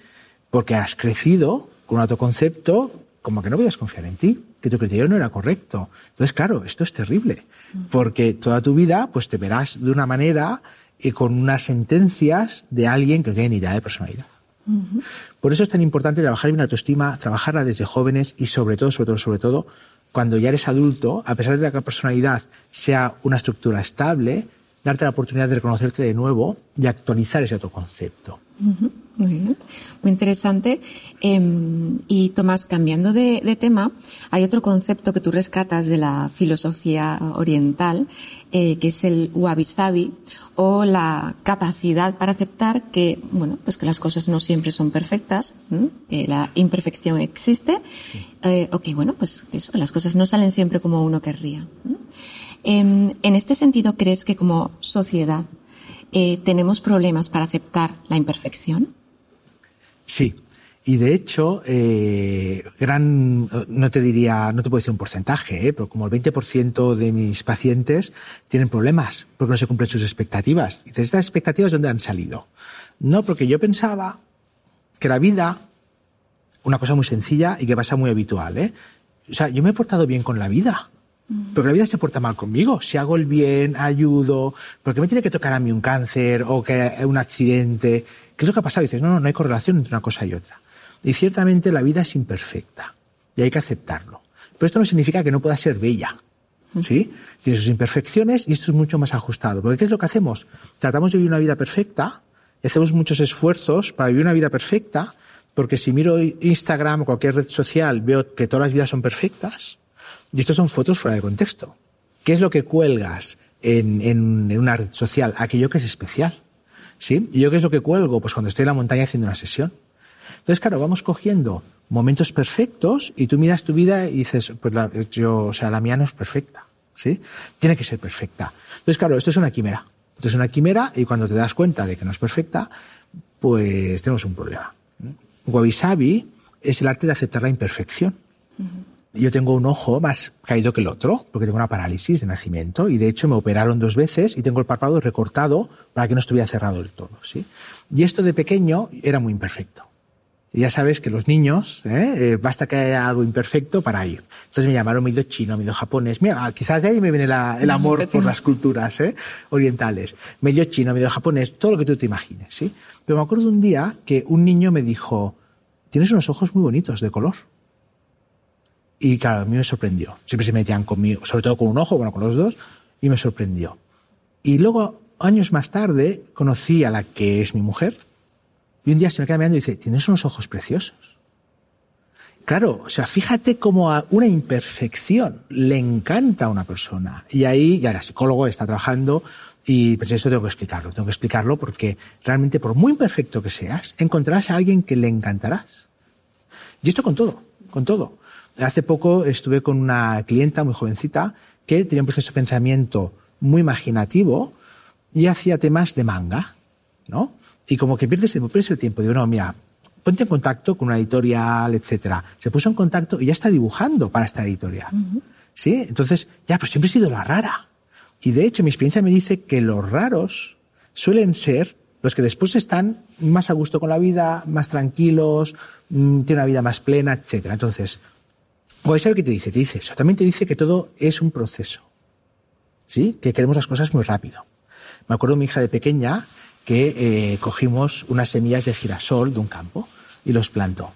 porque has crecido con un autoconcepto como que no podías confiar en ti, que tu criterio no era correcto. Entonces, claro, esto es terrible, porque toda tu vida pues te verás de una manera y con unas sentencias de alguien que no tiene ni idea de personalidad. Por eso es tan importante trabajar en la autoestima, trabajarla desde jóvenes y sobre todo, sobre todo, sobre todo, cuando ya eres adulto, a pesar de que la personalidad sea una estructura estable, darte la oportunidad de reconocerte de nuevo y actualizar ese autoconcepto. Muy bien, muy interesante. Em, y Tomás, cambiando de, tema, hay otro concepto que tú rescatas de la filosofía oriental, eh, que es el wabi-sabi, o la capacidad para aceptar que, bueno, pues que las cosas no siempre son perfectas, que la imperfección existe, eh, o que, bueno, pues eso, las cosas no salen siempre como uno querría. En este sentido, ¿crees que como sociedad eh, tenemos problemas para aceptar la imperfección? Sí. Y de hecho, eh, gran, no te diría, no te puedo decir un porcentaje, eh, pero como el 20% de mis pacientes tienen problemas porque no se cumplen sus expectativas. Y de estas expectativas, ¿dónde han salido? No, porque yo pensaba que la vida, una cosa muy sencilla y que pasa muy habitual. O sea, yo me he portado bien con la vida. Porque la vida se porta mal conmigo. Si hago el bien, ayudo, porque me tiene que tocar a mí un cáncer o que un accidente. ¿Qué es lo que ha pasado? Y dices, no, no, no hay correlación entre una cosa y otra. Y ciertamente la vida es imperfecta y hay que aceptarlo. Pero esto no significa que no pueda ser bella. ¿Sí? Tiene sus imperfecciones y esto es mucho más ajustado. Porque ¿qué es lo que hacemos? Tratamos de vivir una vida perfecta y hacemos muchos esfuerzos para vivir una vida perfecta porque si miro Instagram o cualquier red social veo que todas las vidas son perfectas y estos son fotos fuera de contexto. ¿Qué es lo que cuelgas en, en, una red social? Aquello que es especial. ¿Sí? ¿Y yo qué es lo que cuelgo? Pues cuando estoy en la montaña haciendo una sesión. Entonces, claro, vamos cogiendo momentos perfectos y tú miras tu vida y dices, pues la, yo, o sea, la mía no es perfecta. ¿Sí? Tiene que ser perfecta. Entonces, claro, esto es una quimera. Esto es una quimera y cuando te das cuenta de que no es perfecta, pues tenemos un problema. Wabi Sabi es el arte de aceptar la imperfección yo tengo un ojo más caído que el otro, porque tengo una parálisis de nacimiento, y de hecho me operaron dos veces y tengo el párpado recortado para que no estuviera cerrado del todo, ¿sí? Y esto de pequeño era muy imperfecto. Y ya sabes que los niños, ¿eh? ¿eh? basta que haya algo imperfecto para ir. Entonces me llamaron medio chino, medio japonés. Mira, quizás de ahí me viene el (laughs) amor por las culturas ¿eh? orientales. Medio chino, medio japonés, todo lo que tú te imagines, ¿sí? Pero me acuerdo un día que un niño me dijo, tienes unos ojos muy bonitos de color. Y claro, a mí me sorprendió. Siempre se metían conmigo, sobre todo con un ojo, bueno, con los dos, y me sorprendió. Y luego, años más tarde, conocí a la que es mi mujer, y un día se me queda mirando y dice, tienes unos ojos preciosos. Claro, o sea, fíjate cómo a una imperfección le encanta a una persona. Y ahí ya el psicólogo está trabajando y pues esto tengo que explicarlo. Tengo que explicarlo porque realmente por muy imperfecto que seas, encontrarás a alguien que le encantarás. Y esto con todo, con todo. Hace poco estuve con una clienta muy jovencita que tenía un proceso de pensamiento muy imaginativo y hacía temas de manga, ¿no? Y como que pierdes el, el tiempo. Digo, no, mira, ponte en contacto con una editorial, etcétera. Se puso en contacto y ya está dibujando para esta editorial. ¿Sí? Entonces, ya, pues siempre he sido la rara. Y de hecho, mi experiencia me dice que los raros suelen ser los que después están más a gusto con la vida, más tranquilos, mm, tienen una vida más plena, etcétera. Entonces, pues ¿sabe qué te dice? Te dice eso. También te dice que todo es un proceso. ¿Sí? Que queremos las cosas muy rápido. Me acuerdo de mi hija de pequeña que eh, cogimos unas semillas de girasol de un campo y los plantó.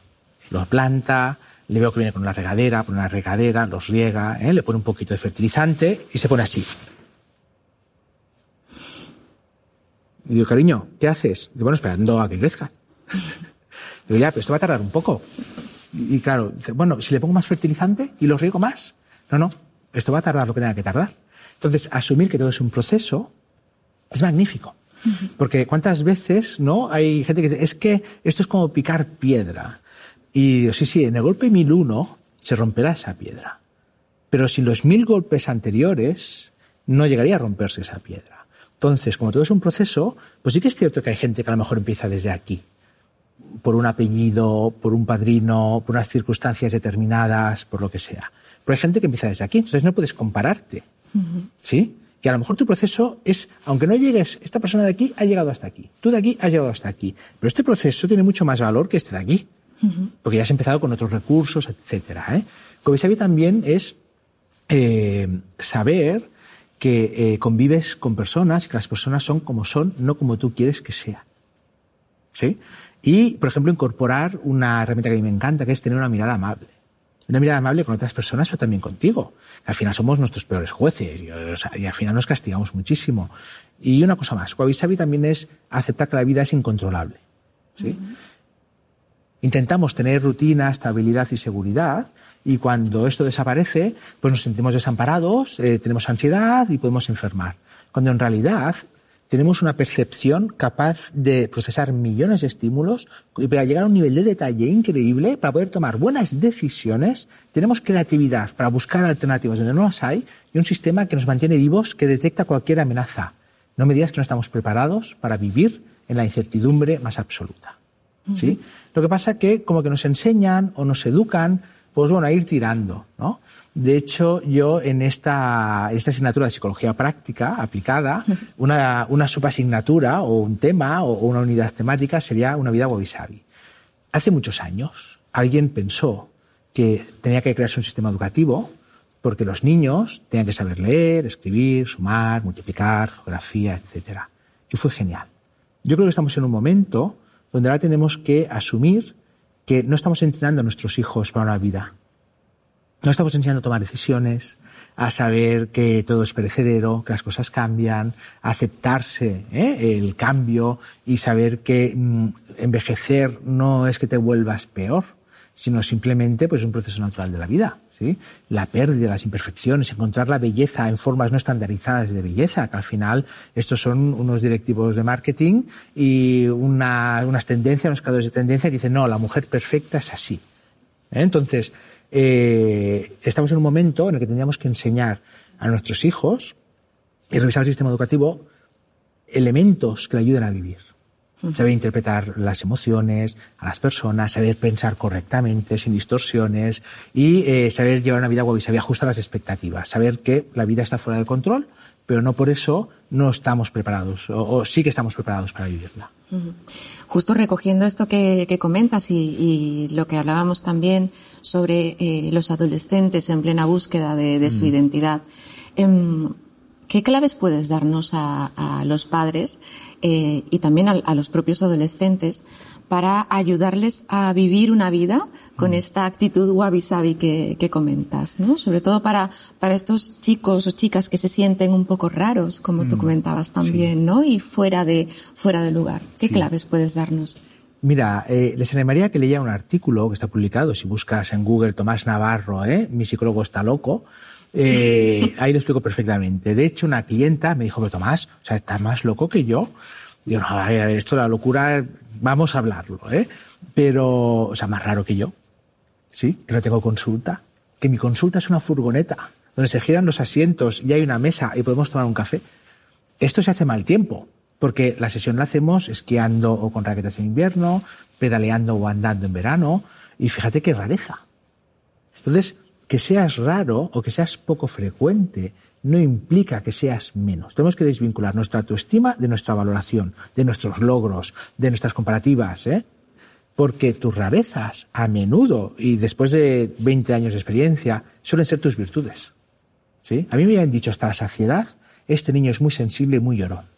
Los planta, le veo que viene con una regadera, pone una regadera, los riega, ¿eh? le pone un poquito de fertilizante y se pone así. Y digo, cariño, ¿qué haces? Digo, bueno, esperando a que crezca. (laughs) digo, ya, pero esto va a tardar un poco. Y, claro, bueno, si le pongo más fertilizante y lo riego más, no, no, esto va a tardar lo que tenga que tardar. Entonces, asumir que todo es un proceso es magnífico. Porque cuántas veces, ¿no? Hay gente que dice, es que esto es como picar piedra. Y digo, sí, sí, en el golpe mil uno se romperá esa piedra. Pero sin los mil golpes anteriores, no llegaría a romperse esa piedra. Entonces, como todo es un proceso, pues sí que es cierto que hay gente que a lo mejor empieza desde aquí por un apellido, por un padrino, por unas circunstancias determinadas, por lo que sea. Pero hay gente que empieza desde aquí, entonces no puedes compararte. ¿Sí? Y a lo mejor tu proceso es, aunque no llegues, esta persona de aquí ha llegado hasta aquí, tú de aquí has llegado hasta aquí. Pero este proceso tiene mucho más valor que este de aquí. Porque ya has empezado con otros recursos, etcétera. ¿eh? también es eh, saber que eh, convives con personas y que las personas son como son, no como tú quieres que sean. ¿Sí? Y, por ejemplo, incorporar una herramienta que a mí me encanta, que es tener una mirada amable. Una mirada amable con otras personas, pero también contigo. Al final somos nuestros peores jueces y, al final nos castigamos muchísimo. Y una cosa más, Wabi también es aceptar que la vida es incontrolable. ¿sí? Intentamos tener rutina, estabilidad y seguridad, y cuando esto desaparece, pues nos sentimos desamparados, eh, tenemos ansiedad y podemos enfermar. Cuando en realidad tenemos una percepción capaz de procesar millones de estímulos y para llegar a un nivel de detalle increíble para poder tomar buenas decisiones, tenemos creatividad para buscar alternativas donde no las hay y un sistema que nos mantiene vivos, que detecta cualquier amenaza. No me digas que no estamos preparados para vivir en la incertidumbre más absoluta. ¿Sí? Lo que pasa que como que nos enseñan o nos educan, pues bueno, a ir tirando, ¿no? De hecho, yo en esta, esta asignatura de psicología práctica aplicada, una, una subasignatura o un tema o una unidad temática sería una vida wabi Hace muchos años alguien pensó que tenía que crearse un sistema educativo porque los niños tenían que saber leer, escribir, sumar, multiplicar, geografía, etc. Y fue genial. Yo creo que estamos en un momento donde ahora tenemos que asumir que no estamos entrenando a nuestros hijos para una vida, no estamos enseñando a tomar decisiones, a saber que todo es perecedero, que las cosas cambian, a aceptarse ¿eh? el cambio y saber que mm, envejecer no es que te vuelvas peor, sino simplemente pues un proceso natural de la vida. ¿sí? La pérdida, las imperfecciones, encontrar la belleza en formas no estandarizadas de belleza, que al final estos son unos directivos de marketing y unas tendencias, unos creadores de tendencia que dicen, no, la mujer perfecta es así. ¿eh? Entonces, eh, estamos en un momento en el que tendríamos que enseñar a nuestros hijos y revisar el sistema educativo elementos que le ayuden a vivir. Saber interpretar las emociones, a las personas, saber pensar correctamente, sin distorsiones y eh, saber llevar una vida guay, saber ajustar las expectativas, saber que la vida está fuera de control, pero no por eso no estamos preparados, o, sí que estamos preparados para vivirla. Justo recogiendo esto que, comentas y, lo que hablábamos también sobre eh, los adolescentes en plena búsqueda de, su identidad, em, ¿qué claves puedes darnos a, los padres eh, y también a, los propios adolescentes para ayudarles a vivir una vida con mm. esta actitud wabi-sabi que, que, comentas, ¿no? Sobre todo para, para estos chicos o chicas que se sienten un poco raros, como tú mm. comentabas también, ¿no? Y fuera de, fuera de lugar. ¿Qué claves puedes darnos? Mira, eh, les animaría que leya un artículo que está publicado, si buscas en Google Tomás Navarro, ¿eh? mi psicólogo está loco, eh, ahí lo explico perfectamente. De hecho, una clienta me dijo, pero Tomás, o sea, estás más loco que yo. Digo, no, a esto, la locura, vamos a hablarlo, ¿eh? Pero, o sea, más raro que yo, ¿sí? Que no tengo consulta. Que mi consulta es una furgoneta donde se giran los asientos y hay una mesa y podemos tomar un café. Esto se hace mal tiempo, porque la sesión la hacemos esquiando o con raquetas en invierno, pedaleando o andando en verano, y fíjate qué rareza. Entonces, que seas raro o que seas poco frecuente no implica que seas menos. Tenemos que desvincular nuestra autoestima de nuestra valoración, de nuestros logros, de nuestras comparativas, ¿eh? Porque tus rarezas, a menudo, y después de 20 años de experiencia, suelen ser tus virtudes. ¿Sí? A mí me habían dicho hasta la saciedad, este niño es muy sensible y muy llorón.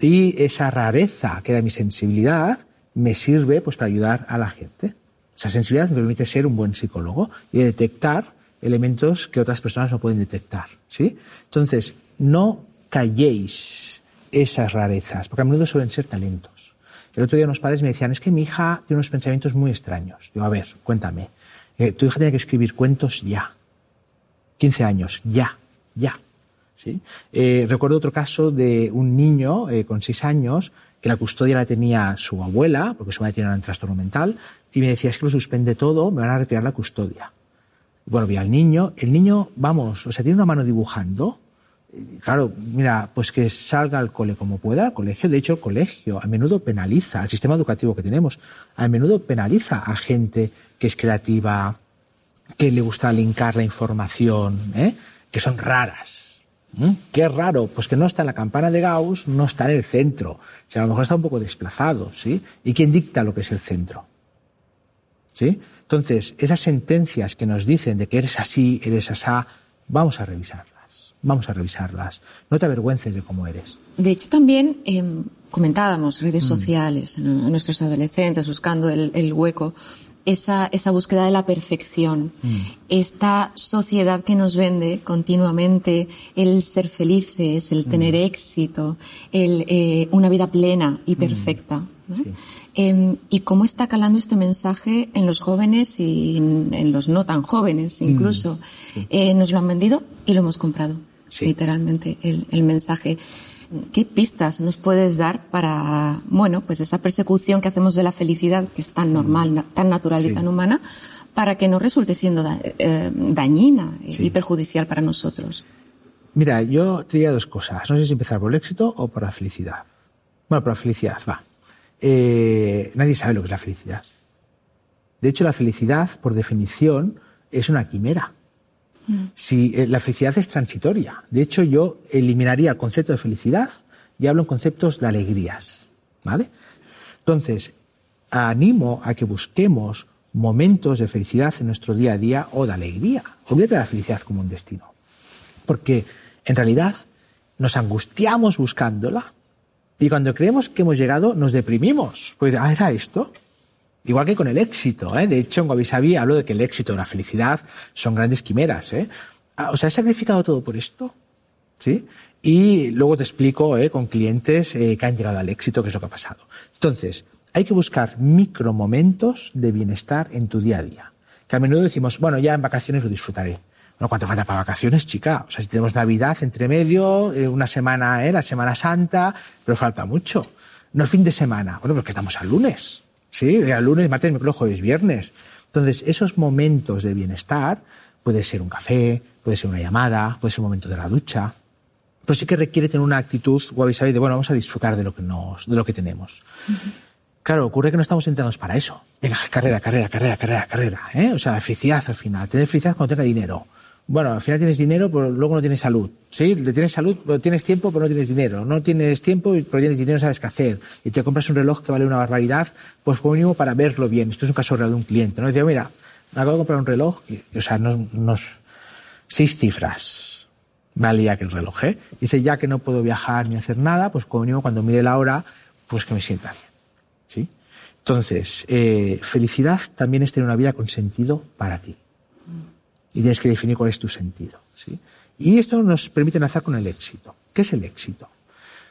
Y esa rareza, que era mi sensibilidad, me sirve pues para ayudar a la gente. Esa sensibilidad me permite ser un buen psicólogo y detectar elementos que otras personas no pueden detectar. ¿sí? Entonces, no calléis esas rarezas, porque a menudo suelen ser talentos. El otro día unos padres me decían, es que mi hija tiene unos pensamientos muy extraños. Digo, a ver, cuéntame. Eh, tu hija tiene que escribir cuentos ya. 15 años, ya, ya. ¿Sí? Eh, recuerdo otro caso de un niño eh, con 6 años que la custodia la tenía su abuela, porque su madre tiene un trastorno mental, y me decía, es que lo suspende todo, me van a retirar la custodia. Bueno, vi al niño, el niño, vamos, o sea, tiene una mano dibujando. Claro, mira, pues que salga al cole como pueda, al colegio. De hecho, el colegio a menudo penaliza, el sistema educativo que tenemos, a menudo penaliza a gente que es creativa, que le gusta linkar la información, ¿eh? que son raras. ¿Mm? Qué raro, pues que no está en la campana de Gauss, no está en el centro. O sea, a lo mejor está un poco desplazado, ¿sí? ¿Y quién dicta lo que es el centro? ¿Sí? Entonces, esas sentencias que nos dicen de que eres así, eres asá, vamos a revisarlas. Vamos a revisarlas. No te avergüences de cómo eres. De hecho, también em, comentábamos redes mm. sociales, nuestros adolescentes buscando el, hueco, esa, esa, búsqueda de la perfección, mm. esta sociedad que nos vende continuamente el ser felices, el tener mm. éxito, el, eh, una vida plena y perfecta. Em, ¿Y cómo está calando este mensaje en los jóvenes y en, los no tan jóvenes incluso? Mm, eh, nos lo han vendido y lo hemos comprado, literalmente, el, el mensaje. ¿Qué pistas nos puedes dar para, bueno, pues esa persecución que hacemos de la felicidad, que es tan normal, tan natural y tan humana, para que no resulte siendo eh, dañina y perjudicial para nosotros? Mira, yo te diría dos cosas. No sé si empezar por el éxito o por la felicidad. Bueno, por la felicidad, va. Eh, nadie sabe lo que es la felicidad. De hecho, la felicidad, por definición, es una quimera. Si, eh, la felicidad es transitoria. De hecho, yo eliminaría el concepto de felicidad y hablo en conceptos de alegrías. ¿Vale? Entonces, animo a que busquemos momentos de felicidad en nuestro día a día o de alegría. Olvídate de la felicidad como un destino. Porque en realidad nos angustiamos buscándola y cuando creemos que hemos llegado nos deprimimos. Pues, ah, esto. Igual que con el éxito, ¿eh? De hecho, en Guavisabi hablo de que el éxito y la felicidad son grandes quimeras, ¿eh? Ah, o sea, he sacrificado todo por esto, ¿sí? Y luego te explico, ¿eh? Con clientes eh, que han llegado al éxito, qué es lo que ha pasado. Entonces, hay que buscar micromomentos de bienestar en tu día a día. Que a menudo decimos, bueno, ya en vacaciones lo disfrutaré. Bueno, ¿cuánto falta para vacaciones, chica? O sea, si tenemos Navidad entre medio, eh, una semana, ¿eh? La Semana Santa, pero falta mucho. No el fin de semana. Bueno, porque estamos al lunes. ¿Sí? El lunes, martes, miércoles, jueves, viernes. Entonces, esos momentos de bienestar, puede ser un café, puede ser una llamada, puede ser un momento de la ducha, pero sí que requiere tener una actitud guay de, bueno, vamos a disfrutar de lo que nos, de lo que tenemos. Claro, ocurre que no estamos entrenados para eso. Venga, carrera, carrera, carrera, carrera, carrera, ¿eh? O sea, felicidad al final. Tener felicidad cuando tenga dinero bueno, al final tienes dinero, pero luego no tienes salud. ¿Sí? Tienes salud, pero tienes tiempo, pero no tienes dinero. No tienes tiempo, pero tienes dinero, sabes qué hacer. Y te compras un reloj que vale una barbaridad, pues como mínimo para verlo bien. Esto es un caso real de un cliente, ¿no? Dice, mira, me acabo de comprar un reloj, y, o sea, nos, seis cifras valía aquel reloj, ¿eh? Dice, ya que no puedo viajar ni hacer nada, pues como mínimo cuando mire la hora, pues que me sienta bien. ¿Sí? Entonces, eh, felicidad también es tener una vida con sentido para ti y tienes que definir cuál es tu sentido. ¿sí? Y esto nos permite enlazar con el éxito. ¿Qué es el éxito?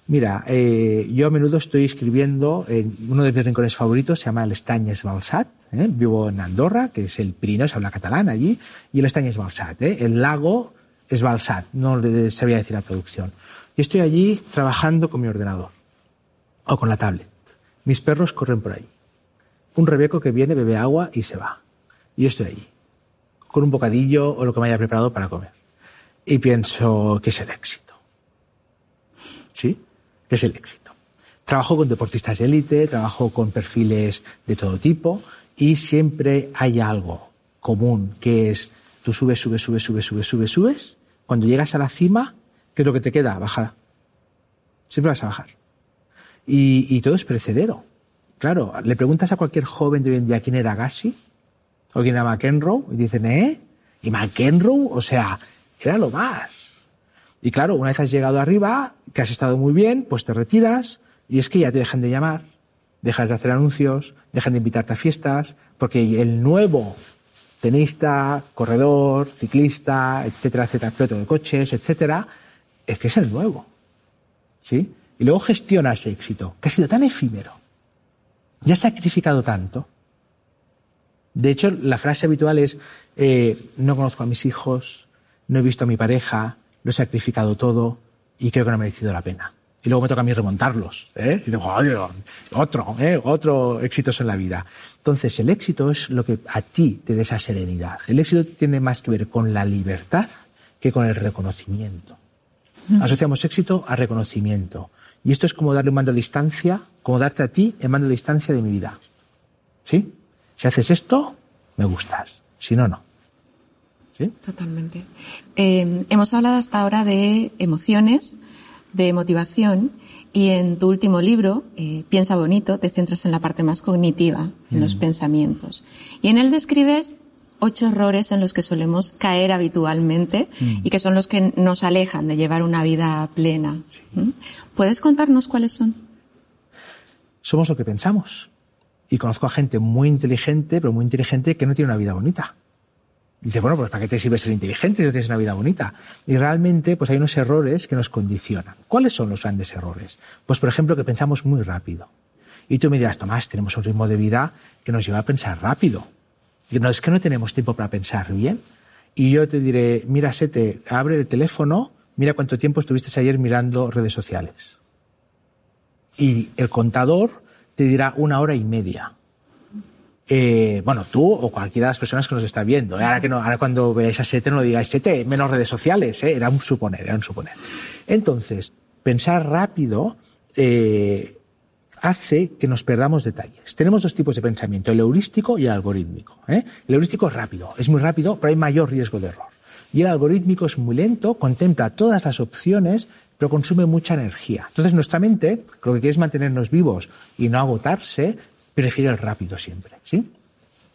Mira, eh, yo a menudo estoy escribiendo en uno de mis rincones favoritos, se llama el Estanyes Balsat. ¿eh? Vivo en Andorra, que es el Pirineo, se habla catalán allí, y el Estanyes Balsat. ¿eh? El lago es Balsat, no le sabía decir la traducción. Y estoy allí trabajando con mi ordenador o con la tablet. Mis perros corren por ahí. Un rebeco que viene, bebe agua y se va. Y estoy allí con un bocadillo o lo que me haya preparado para comer. Y pienso que es el éxito. ¿Sí? Que es el éxito. Trabajo con deportistas de élite, trabajo con perfiles de todo tipo y siempre hay algo común que es tú subes, subes, subes, subes, subes, subes, subes. Cuando llegas a la cima, ¿qué es lo que te queda? Bajada. Siempre vas a bajar. Y, todo es precedero. Claro, le preguntas a cualquier joven de hoy en día quién era Gassi quien era McEnroe, y dicen, ¿eh? Y McEnroe, o sea, era lo más. Y claro, una vez has llegado arriba, que has estado muy bien, pues te retiras y es que ya te dejan de llamar, dejas de hacer anuncios, dejan de invitarte a fiestas, porque el nuevo tenista, corredor, ciclista, etcétera, etcétera, piloto de coches, etcétera, es que es el nuevo. ¿Sí? Y luego gestiona ese éxito, que ha sido tan efímero. Ya ha sacrificado tanto de hecho, la frase habitual es, eh, no conozco a mis hijos, no he visto a mi pareja, lo he sacrificado todo y creo que no ha merecido la pena. Y luego me toca a mí remontarlos. ¿eh? Y digo, otro, ¿eh? otro exitoso en la vida. Entonces, el éxito es lo que a ti te da esa serenidad. El éxito tiene más que ver con la libertad que con el reconocimiento. Asociamos éxito a reconocimiento. Y esto es como darle un mando a distancia, como darte a ti el mando a distancia de mi vida. ¿Sí? Si haces esto, me gustas. Si no, no. ¿Sí? Totalmente. Eh, hemos hablado hasta ahora de emociones, de motivación, y en tu último libro, eh, Piensa Bonito, te centras en la parte más cognitiva, en los mm. pensamientos. Y en él describes ocho errores en los que solemos caer habitualmente mm. y que son los que nos alejan de llevar una vida plena. ¿Mm? ¿Puedes contarnos cuáles son? Somos lo que pensamos. Y conozco a gente muy inteligente, pero muy inteligente, que no tiene una vida bonita. Y dice, bueno, pues ¿para qué te sirve ser inteligente si no tienes una vida bonita? Y realmente, pues hay unos errores que nos condicionan. ¿Cuáles son los grandes errores? Pues, por ejemplo, que pensamos muy rápido. Y tú me dirás, Tomás, tenemos un ritmo de vida que nos lleva a pensar rápido. Y no es que no tenemos tiempo para pensar bien. Y yo te diré, mira, Sete, abre el teléfono, mira cuánto tiempo estuviste ayer mirando redes sociales. Y el contador te dirá una hora y media. Eh, bueno, tú o cualquiera de las personas que nos está viendo. Ahora que no, ahora cuando veáis a Sete no lo digáis Sete, menos redes sociales, ¿eh? era un suponer, era un suponer. Entonces, pensar rápido eh, hace que nos perdamos detalles. Tenemos dos tipos de pensamiento, el heurístico y el algorítmico. ¿eh? El heurístico es rápido, es muy rápido, pero hay mayor riesgo de error. Y el algorítmico es muy lento, contempla todas las opciones, pero consume mucha energía. Entonces nuestra mente, lo que quiere es mantenernos vivos y no agotarse, prefiere el rápido siempre. ¿sí?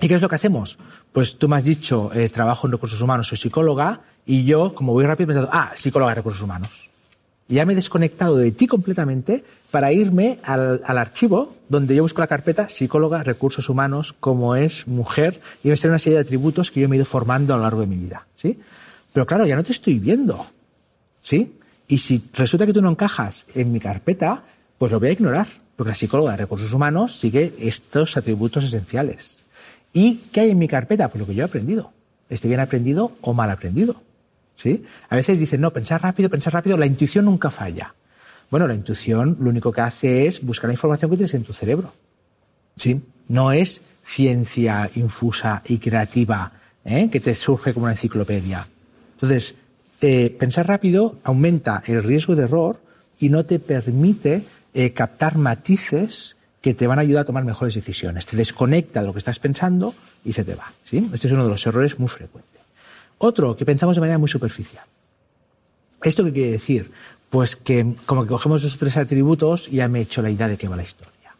¿Y qué es lo que hacemos? Pues tú me has dicho, eh, trabajo en recursos humanos, soy psicóloga, y yo, como voy rápido, he pensado, ah, psicóloga de recursos humanos. Y ya me he desconectado de ti completamente para irme al, al, archivo donde yo busco la carpeta psicóloga, recursos humanos, como es mujer, y me sale una serie de atributos que yo me he ido formando a lo largo de mi vida. ¿sí? Pero claro, ya no te estoy viendo. ¿sí? Y si resulta que tú no encajas en mi carpeta, pues lo voy a ignorar, porque la psicóloga de recursos humanos sigue estos atributos esenciales. ¿Y qué hay en mi carpeta? Pues lo que yo he aprendido. Esté bien aprendido o mal aprendido. ¿Sí? A veces dicen, no, pensar rápido, pensar rápido, la intuición nunca falla. Bueno, la intuición lo único que hace es buscar la información que tienes en tu cerebro. ¿Sí? No es ciencia infusa y creativa ¿eh? que te surge como una enciclopedia. Entonces, eh, pensar rápido aumenta el riesgo de error y no te permite eh, captar matices que te van a ayudar a tomar mejores decisiones. Te desconecta de lo que estás pensando y se te va. ¿sí? Este es uno de los errores muy frecuentes. Otro que pensamos de manera muy superficial. ¿Esto qué quiere decir? Pues que como que cogemos esos tres atributos ya me he hecho la idea de qué va la historia.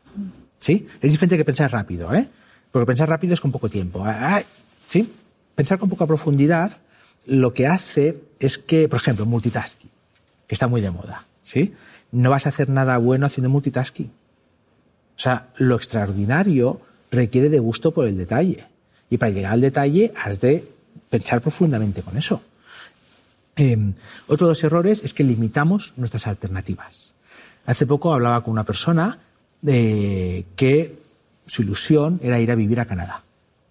¿Sí? Es diferente que pensar rápido, ¿eh? Porque pensar rápido es con poco tiempo. ¿Sí? Pensar con poca profundidad lo que hace es que, por ejemplo, multitasking, que está muy de moda, ¿sí? No vas a hacer nada bueno haciendo multitasking. O sea, lo extraordinario requiere de gusto por el detalle. Y para llegar al detalle has de pensar profundamente con eso. Eh, otro de los errores es que limitamos nuestras alternativas. Hace poco hablaba con una persona de que su ilusión era ir a vivir a Canadá.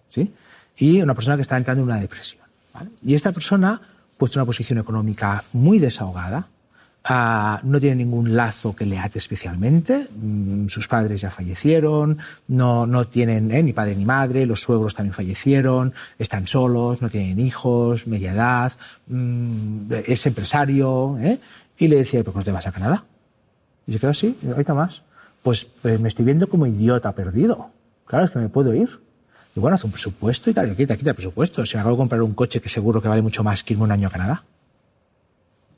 ¿sí? Y una persona que estaba entrando en una depresión. Y esta persona, puesto en una posición económica muy desahogada, Uh, no tiene ningún lazo que le ate especialmente. Mm, sus padres ya fallecieron, no, no tienen eh, ni padre ni madre, los suegros también fallecieron, están solos, no tienen hijos, media edad, mm, es empresario, ¿eh? y le decía, ¿por qué no te vas a Canadá? Y se quedó así, ahorita más. Pues, pues, me estoy viendo como idiota perdido. Claro, es que me puedo ir. Bueno, hace un presupuesto y tal, y quita, quita el presupuesto. Si me hago comprar un coche que seguro que vale mucho más que irme un año a Canadá.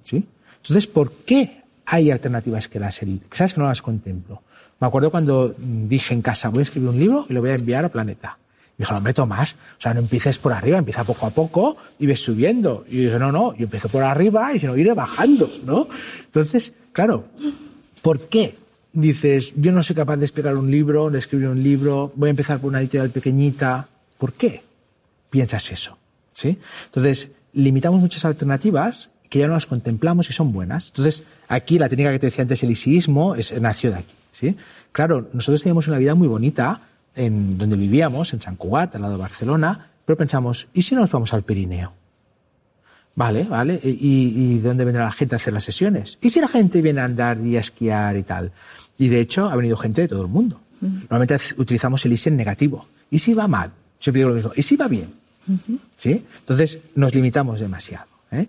¿Sí? Entonces, ¿por qué hay alternativas que las ¿Sabes que no las contemplo? Me acuerdo cuando dije en casa, voy a escribir un libro y lo voy a enviar a Planeta. Y dijo, hombre, Tomás, o sea, no empieces por arriba, empieza poco a poco y ves subiendo. Y dije, no, no, yo empiezo por arriba y si no, iré bajando, ¿no? Entonces, claro, ¿por qué? Dices, yo no soy capaz de explicar un libro, de escribir un libro, voy a empezar por una editorial pequeñita. ¿Por qué piensas eso? ¿Sí? Entonces, limitamos muchas alternativas que ya no las contemplamos y son buenas. Entonces, aquí la técnica que te decía antes, el isiismo, es, nació de aquí. ¿sí? Claro, nosotros teníamos una vida muy bonita en donde vivíamos, en San Cugat, al lado de Barcelona, pero pensamos, ¿y si nos vamos al Pirineo? Vale, vale. ¿Y, ¿Y, dónde vendrá la gente a hacer las sesiones? ¿Y si la gente viene a andar y a esquiar y tal? Y de hecho, ha venido gente de todo el mundo. Uh -huh. Normalmente utilizamos el ISI en negativo. ¿Y si va mal? Siempre digo lo mismo. ¿Y si va bien? Uh -huh. ¿Sí? Entonces, nos limitamos demasiado. ¿eh?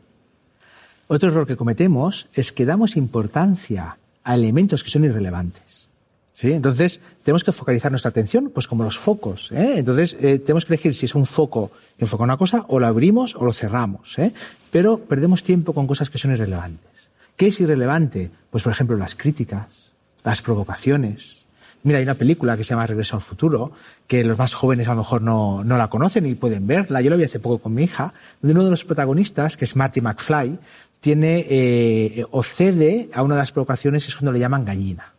Otro error que cometemos es que damos importancia a elementos que son irrelevantes. ¿Sí? Entonces, tenemos que focalizar nuestra atención, pues como los focos. ¿eh? Entonces, eh, tenemos que elegir si es un foco que enfoca una cosa, o lo abrimos o lo cerramos. ¿eh? Pero perdemos tiempo con cosas que son irrelevantes. ¿Qué es irrelevante? Pues, por ejemplo, las críticas, las provocaciones. Mira, hay una película que se llama Regreso al Futuro, que los más jóvenes a lo mejor no, no la conocen y pueden verla. Yo la vi hace poco con mi hija, donde uno de los protagonistas, que es Marty McFly, tiene eh, o cede a una de las provocaciones es cuando le llaman gallina.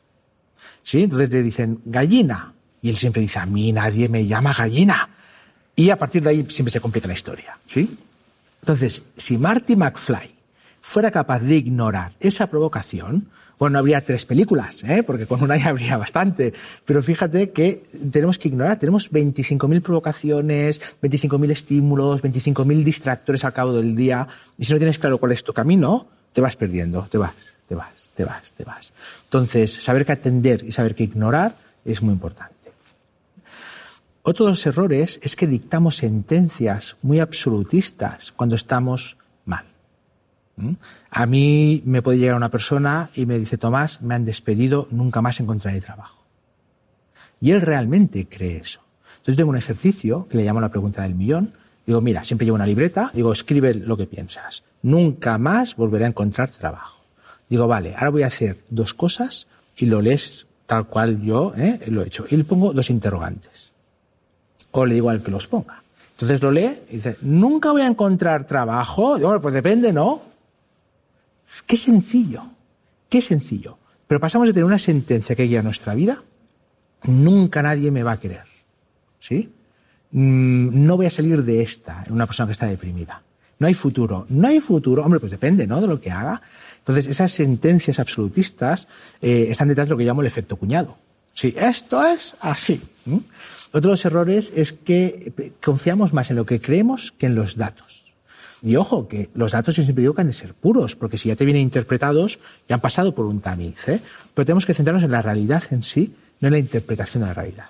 ¿Sí? Entonces le dicen gallina. Y él siempre dice, a mí nadie me llama gallina. Y a partir de ahí siempre se complica la historia. ¿Sí? Entonces, si Marty McFly fuera capaz de ignorar esa provocación, bueno, no habría tres películas, ¿eh? porque con una ya habría bastante. Pero fíjate que tenemos que ignorar, tenemos 25.000 provocaciones, 25.000 estímulos, 25.000 distractores al cabo del día, y si no tienes claro cuál es tu camino, te vas perdiendo, te vas, te vas, te vas, te vas. Entonces, saber qué atender y saber qué ignorar es muy importante. Otro de los errores es que dictamos sentencias muy absolutistas cuando estamos. A mí me puede llegar una persona y me dice, Tomás, me han despedido, nunca más encontraré trabajo. Y él realmente cree eso. Entonces tengo un ejercicio que le llamo la pregunta del millón. Digo, mira, siempre llevo una libreta, digo, escribe lo que piensas. Nunca más volveré a encontrar trabajo. Digo, vale, ahora voy a hacer dos cosas y lo lees tal cual yo ¿eh? lo he hecho. Y le pongo dos interrogantes. O le digo al que los ponga. Entonces lo lee y dice, nunca voy a encontrar trabajo. Digo, bueno, pues depende, ¿no? Qué sencillo, qué sencillo. Pero pasamos de tener una sentencia que guía nuestra vida, nunca nadie me va a querer. ¿Sí? Mm, no voy a salir de esta, una persona que está deprimida. No hay futuro. No hay futuro. Hombre, pues depende, ¿no? De lo que haga. Entonces, esas sentencias absolutistas eh, están detrás de lo que llamo el efecto cuñado. Sí, esto es así. Otro de los errores es que confiamos más en lo que creemos que en los datos. Y ojo, que los datos siempre digo que han de ser puros, porque si ya te vienen interpretados, ya han pasado por un tamiz. ¿eh? Pero tenemos que centrarnos en la realidad en sí, no en la interpretación de la realidad.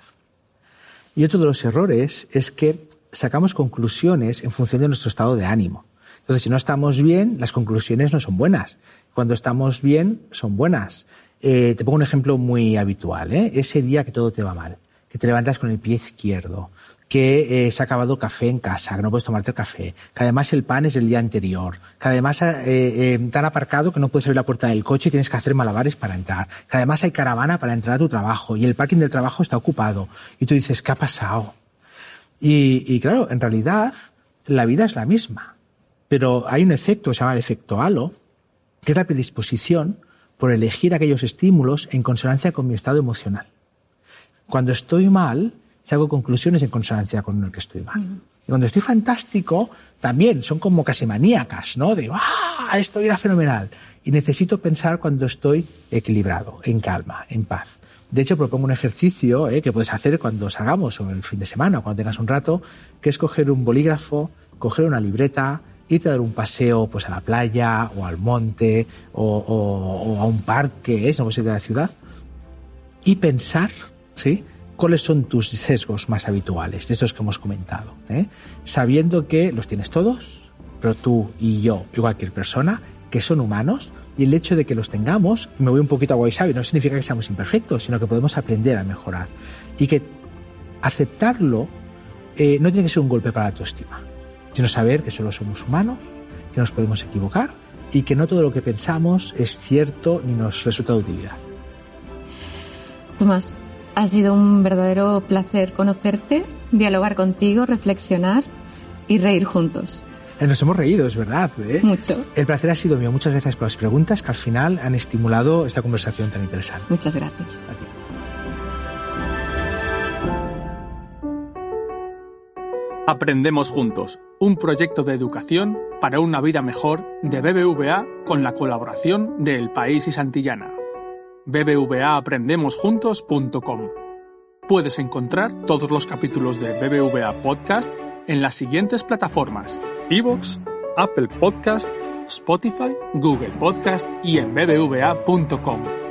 Y otro de los errores es que sacamos conclusiones en función de nuestro estado de ánimo. Entonces, si no estamos bien, las conclusiones no son buenas. Cuando estamos bien, son buenas. Eh, te pongo un ejemplo muy habitual. ¿eh? Ese día que todo te va mal, que te levantas con el pie izquierdo, que eh, se ha acabado el café en casa, que no puedes tomarte el café, que además el pan es del día anterior, que además eh, eh, te han aparcado que no puedes abrir la puerta del coche y tienes que hacer malabares para entrar, que además hay caravana para entrar a tu trabajo y el parking del trabajo está ocupado. Y tú dices, ¿qué ha pasado? Y, y claro, en realidad la vida es la misma, pero hay un efecto se llama el efecto halo, que es la predisposición por elegir aquellos estímulos en consonancia con mi estado emocional. Cuando estoy mal, hago conclusiones en consonancia con el que estoy mal. Y cuando estoy fantástico, también son como casi maníacas, ¿no? De, ¡ah! Esto era fenomenal. Y necesito pensar cuando estoy equilibrado, en calma, en paz. De hecho, propongo un ejercicio ¿eh? que puedes hacer cuando salgamos o el fin de semana o cuando tengas un rato, que es coger un bolígrafo, coger una libreta, irte a dar un paseo pues a la playa o al monte o, a un parque, ¿es? no puede ser de la ciudad, y pensar, ¿sí? Cuáles son tus sesgos más habituales, de estos que hemos comentado, ¿eh? sabiendo que los tienes todos, pero tú y yo y cualquier persona, que son humanos, y el hecho de que los tengamos, me voy un poquito a Guaysabio, no significa que seamos imperfectos, sino que podemos aprender a mejorar. Y que aceptarlo eh, no tiene que ser un golpe para la autoestima, sino saber que solo somos humanos, que nos podemos equivocar y que no todo lo que pensamos es cierto ni nos resulta de utilidad. Tomás, ha sido un verdadero placer conocerte, dialogar contigo, reflexionar y reír juntos. Eh, nos hemos reído, es verdad. ¿eh? Mucho. El placer ha sido mío. Muchas gracias por las preguntas que al final han estimulado esta conversación tan interesante. Muchas gracias. Aprendemos juntos, un proyecto de educación para una vida mejor de BBVA con la colaboración de El País y Santillana bbvaaprendemosjuntos.com. Puedes encontrar todos los capítulos de BBVA Podcast en las siguientes plataformas: Evox, Apple Podcast, Spotify, Google Podcast y en bbva.com.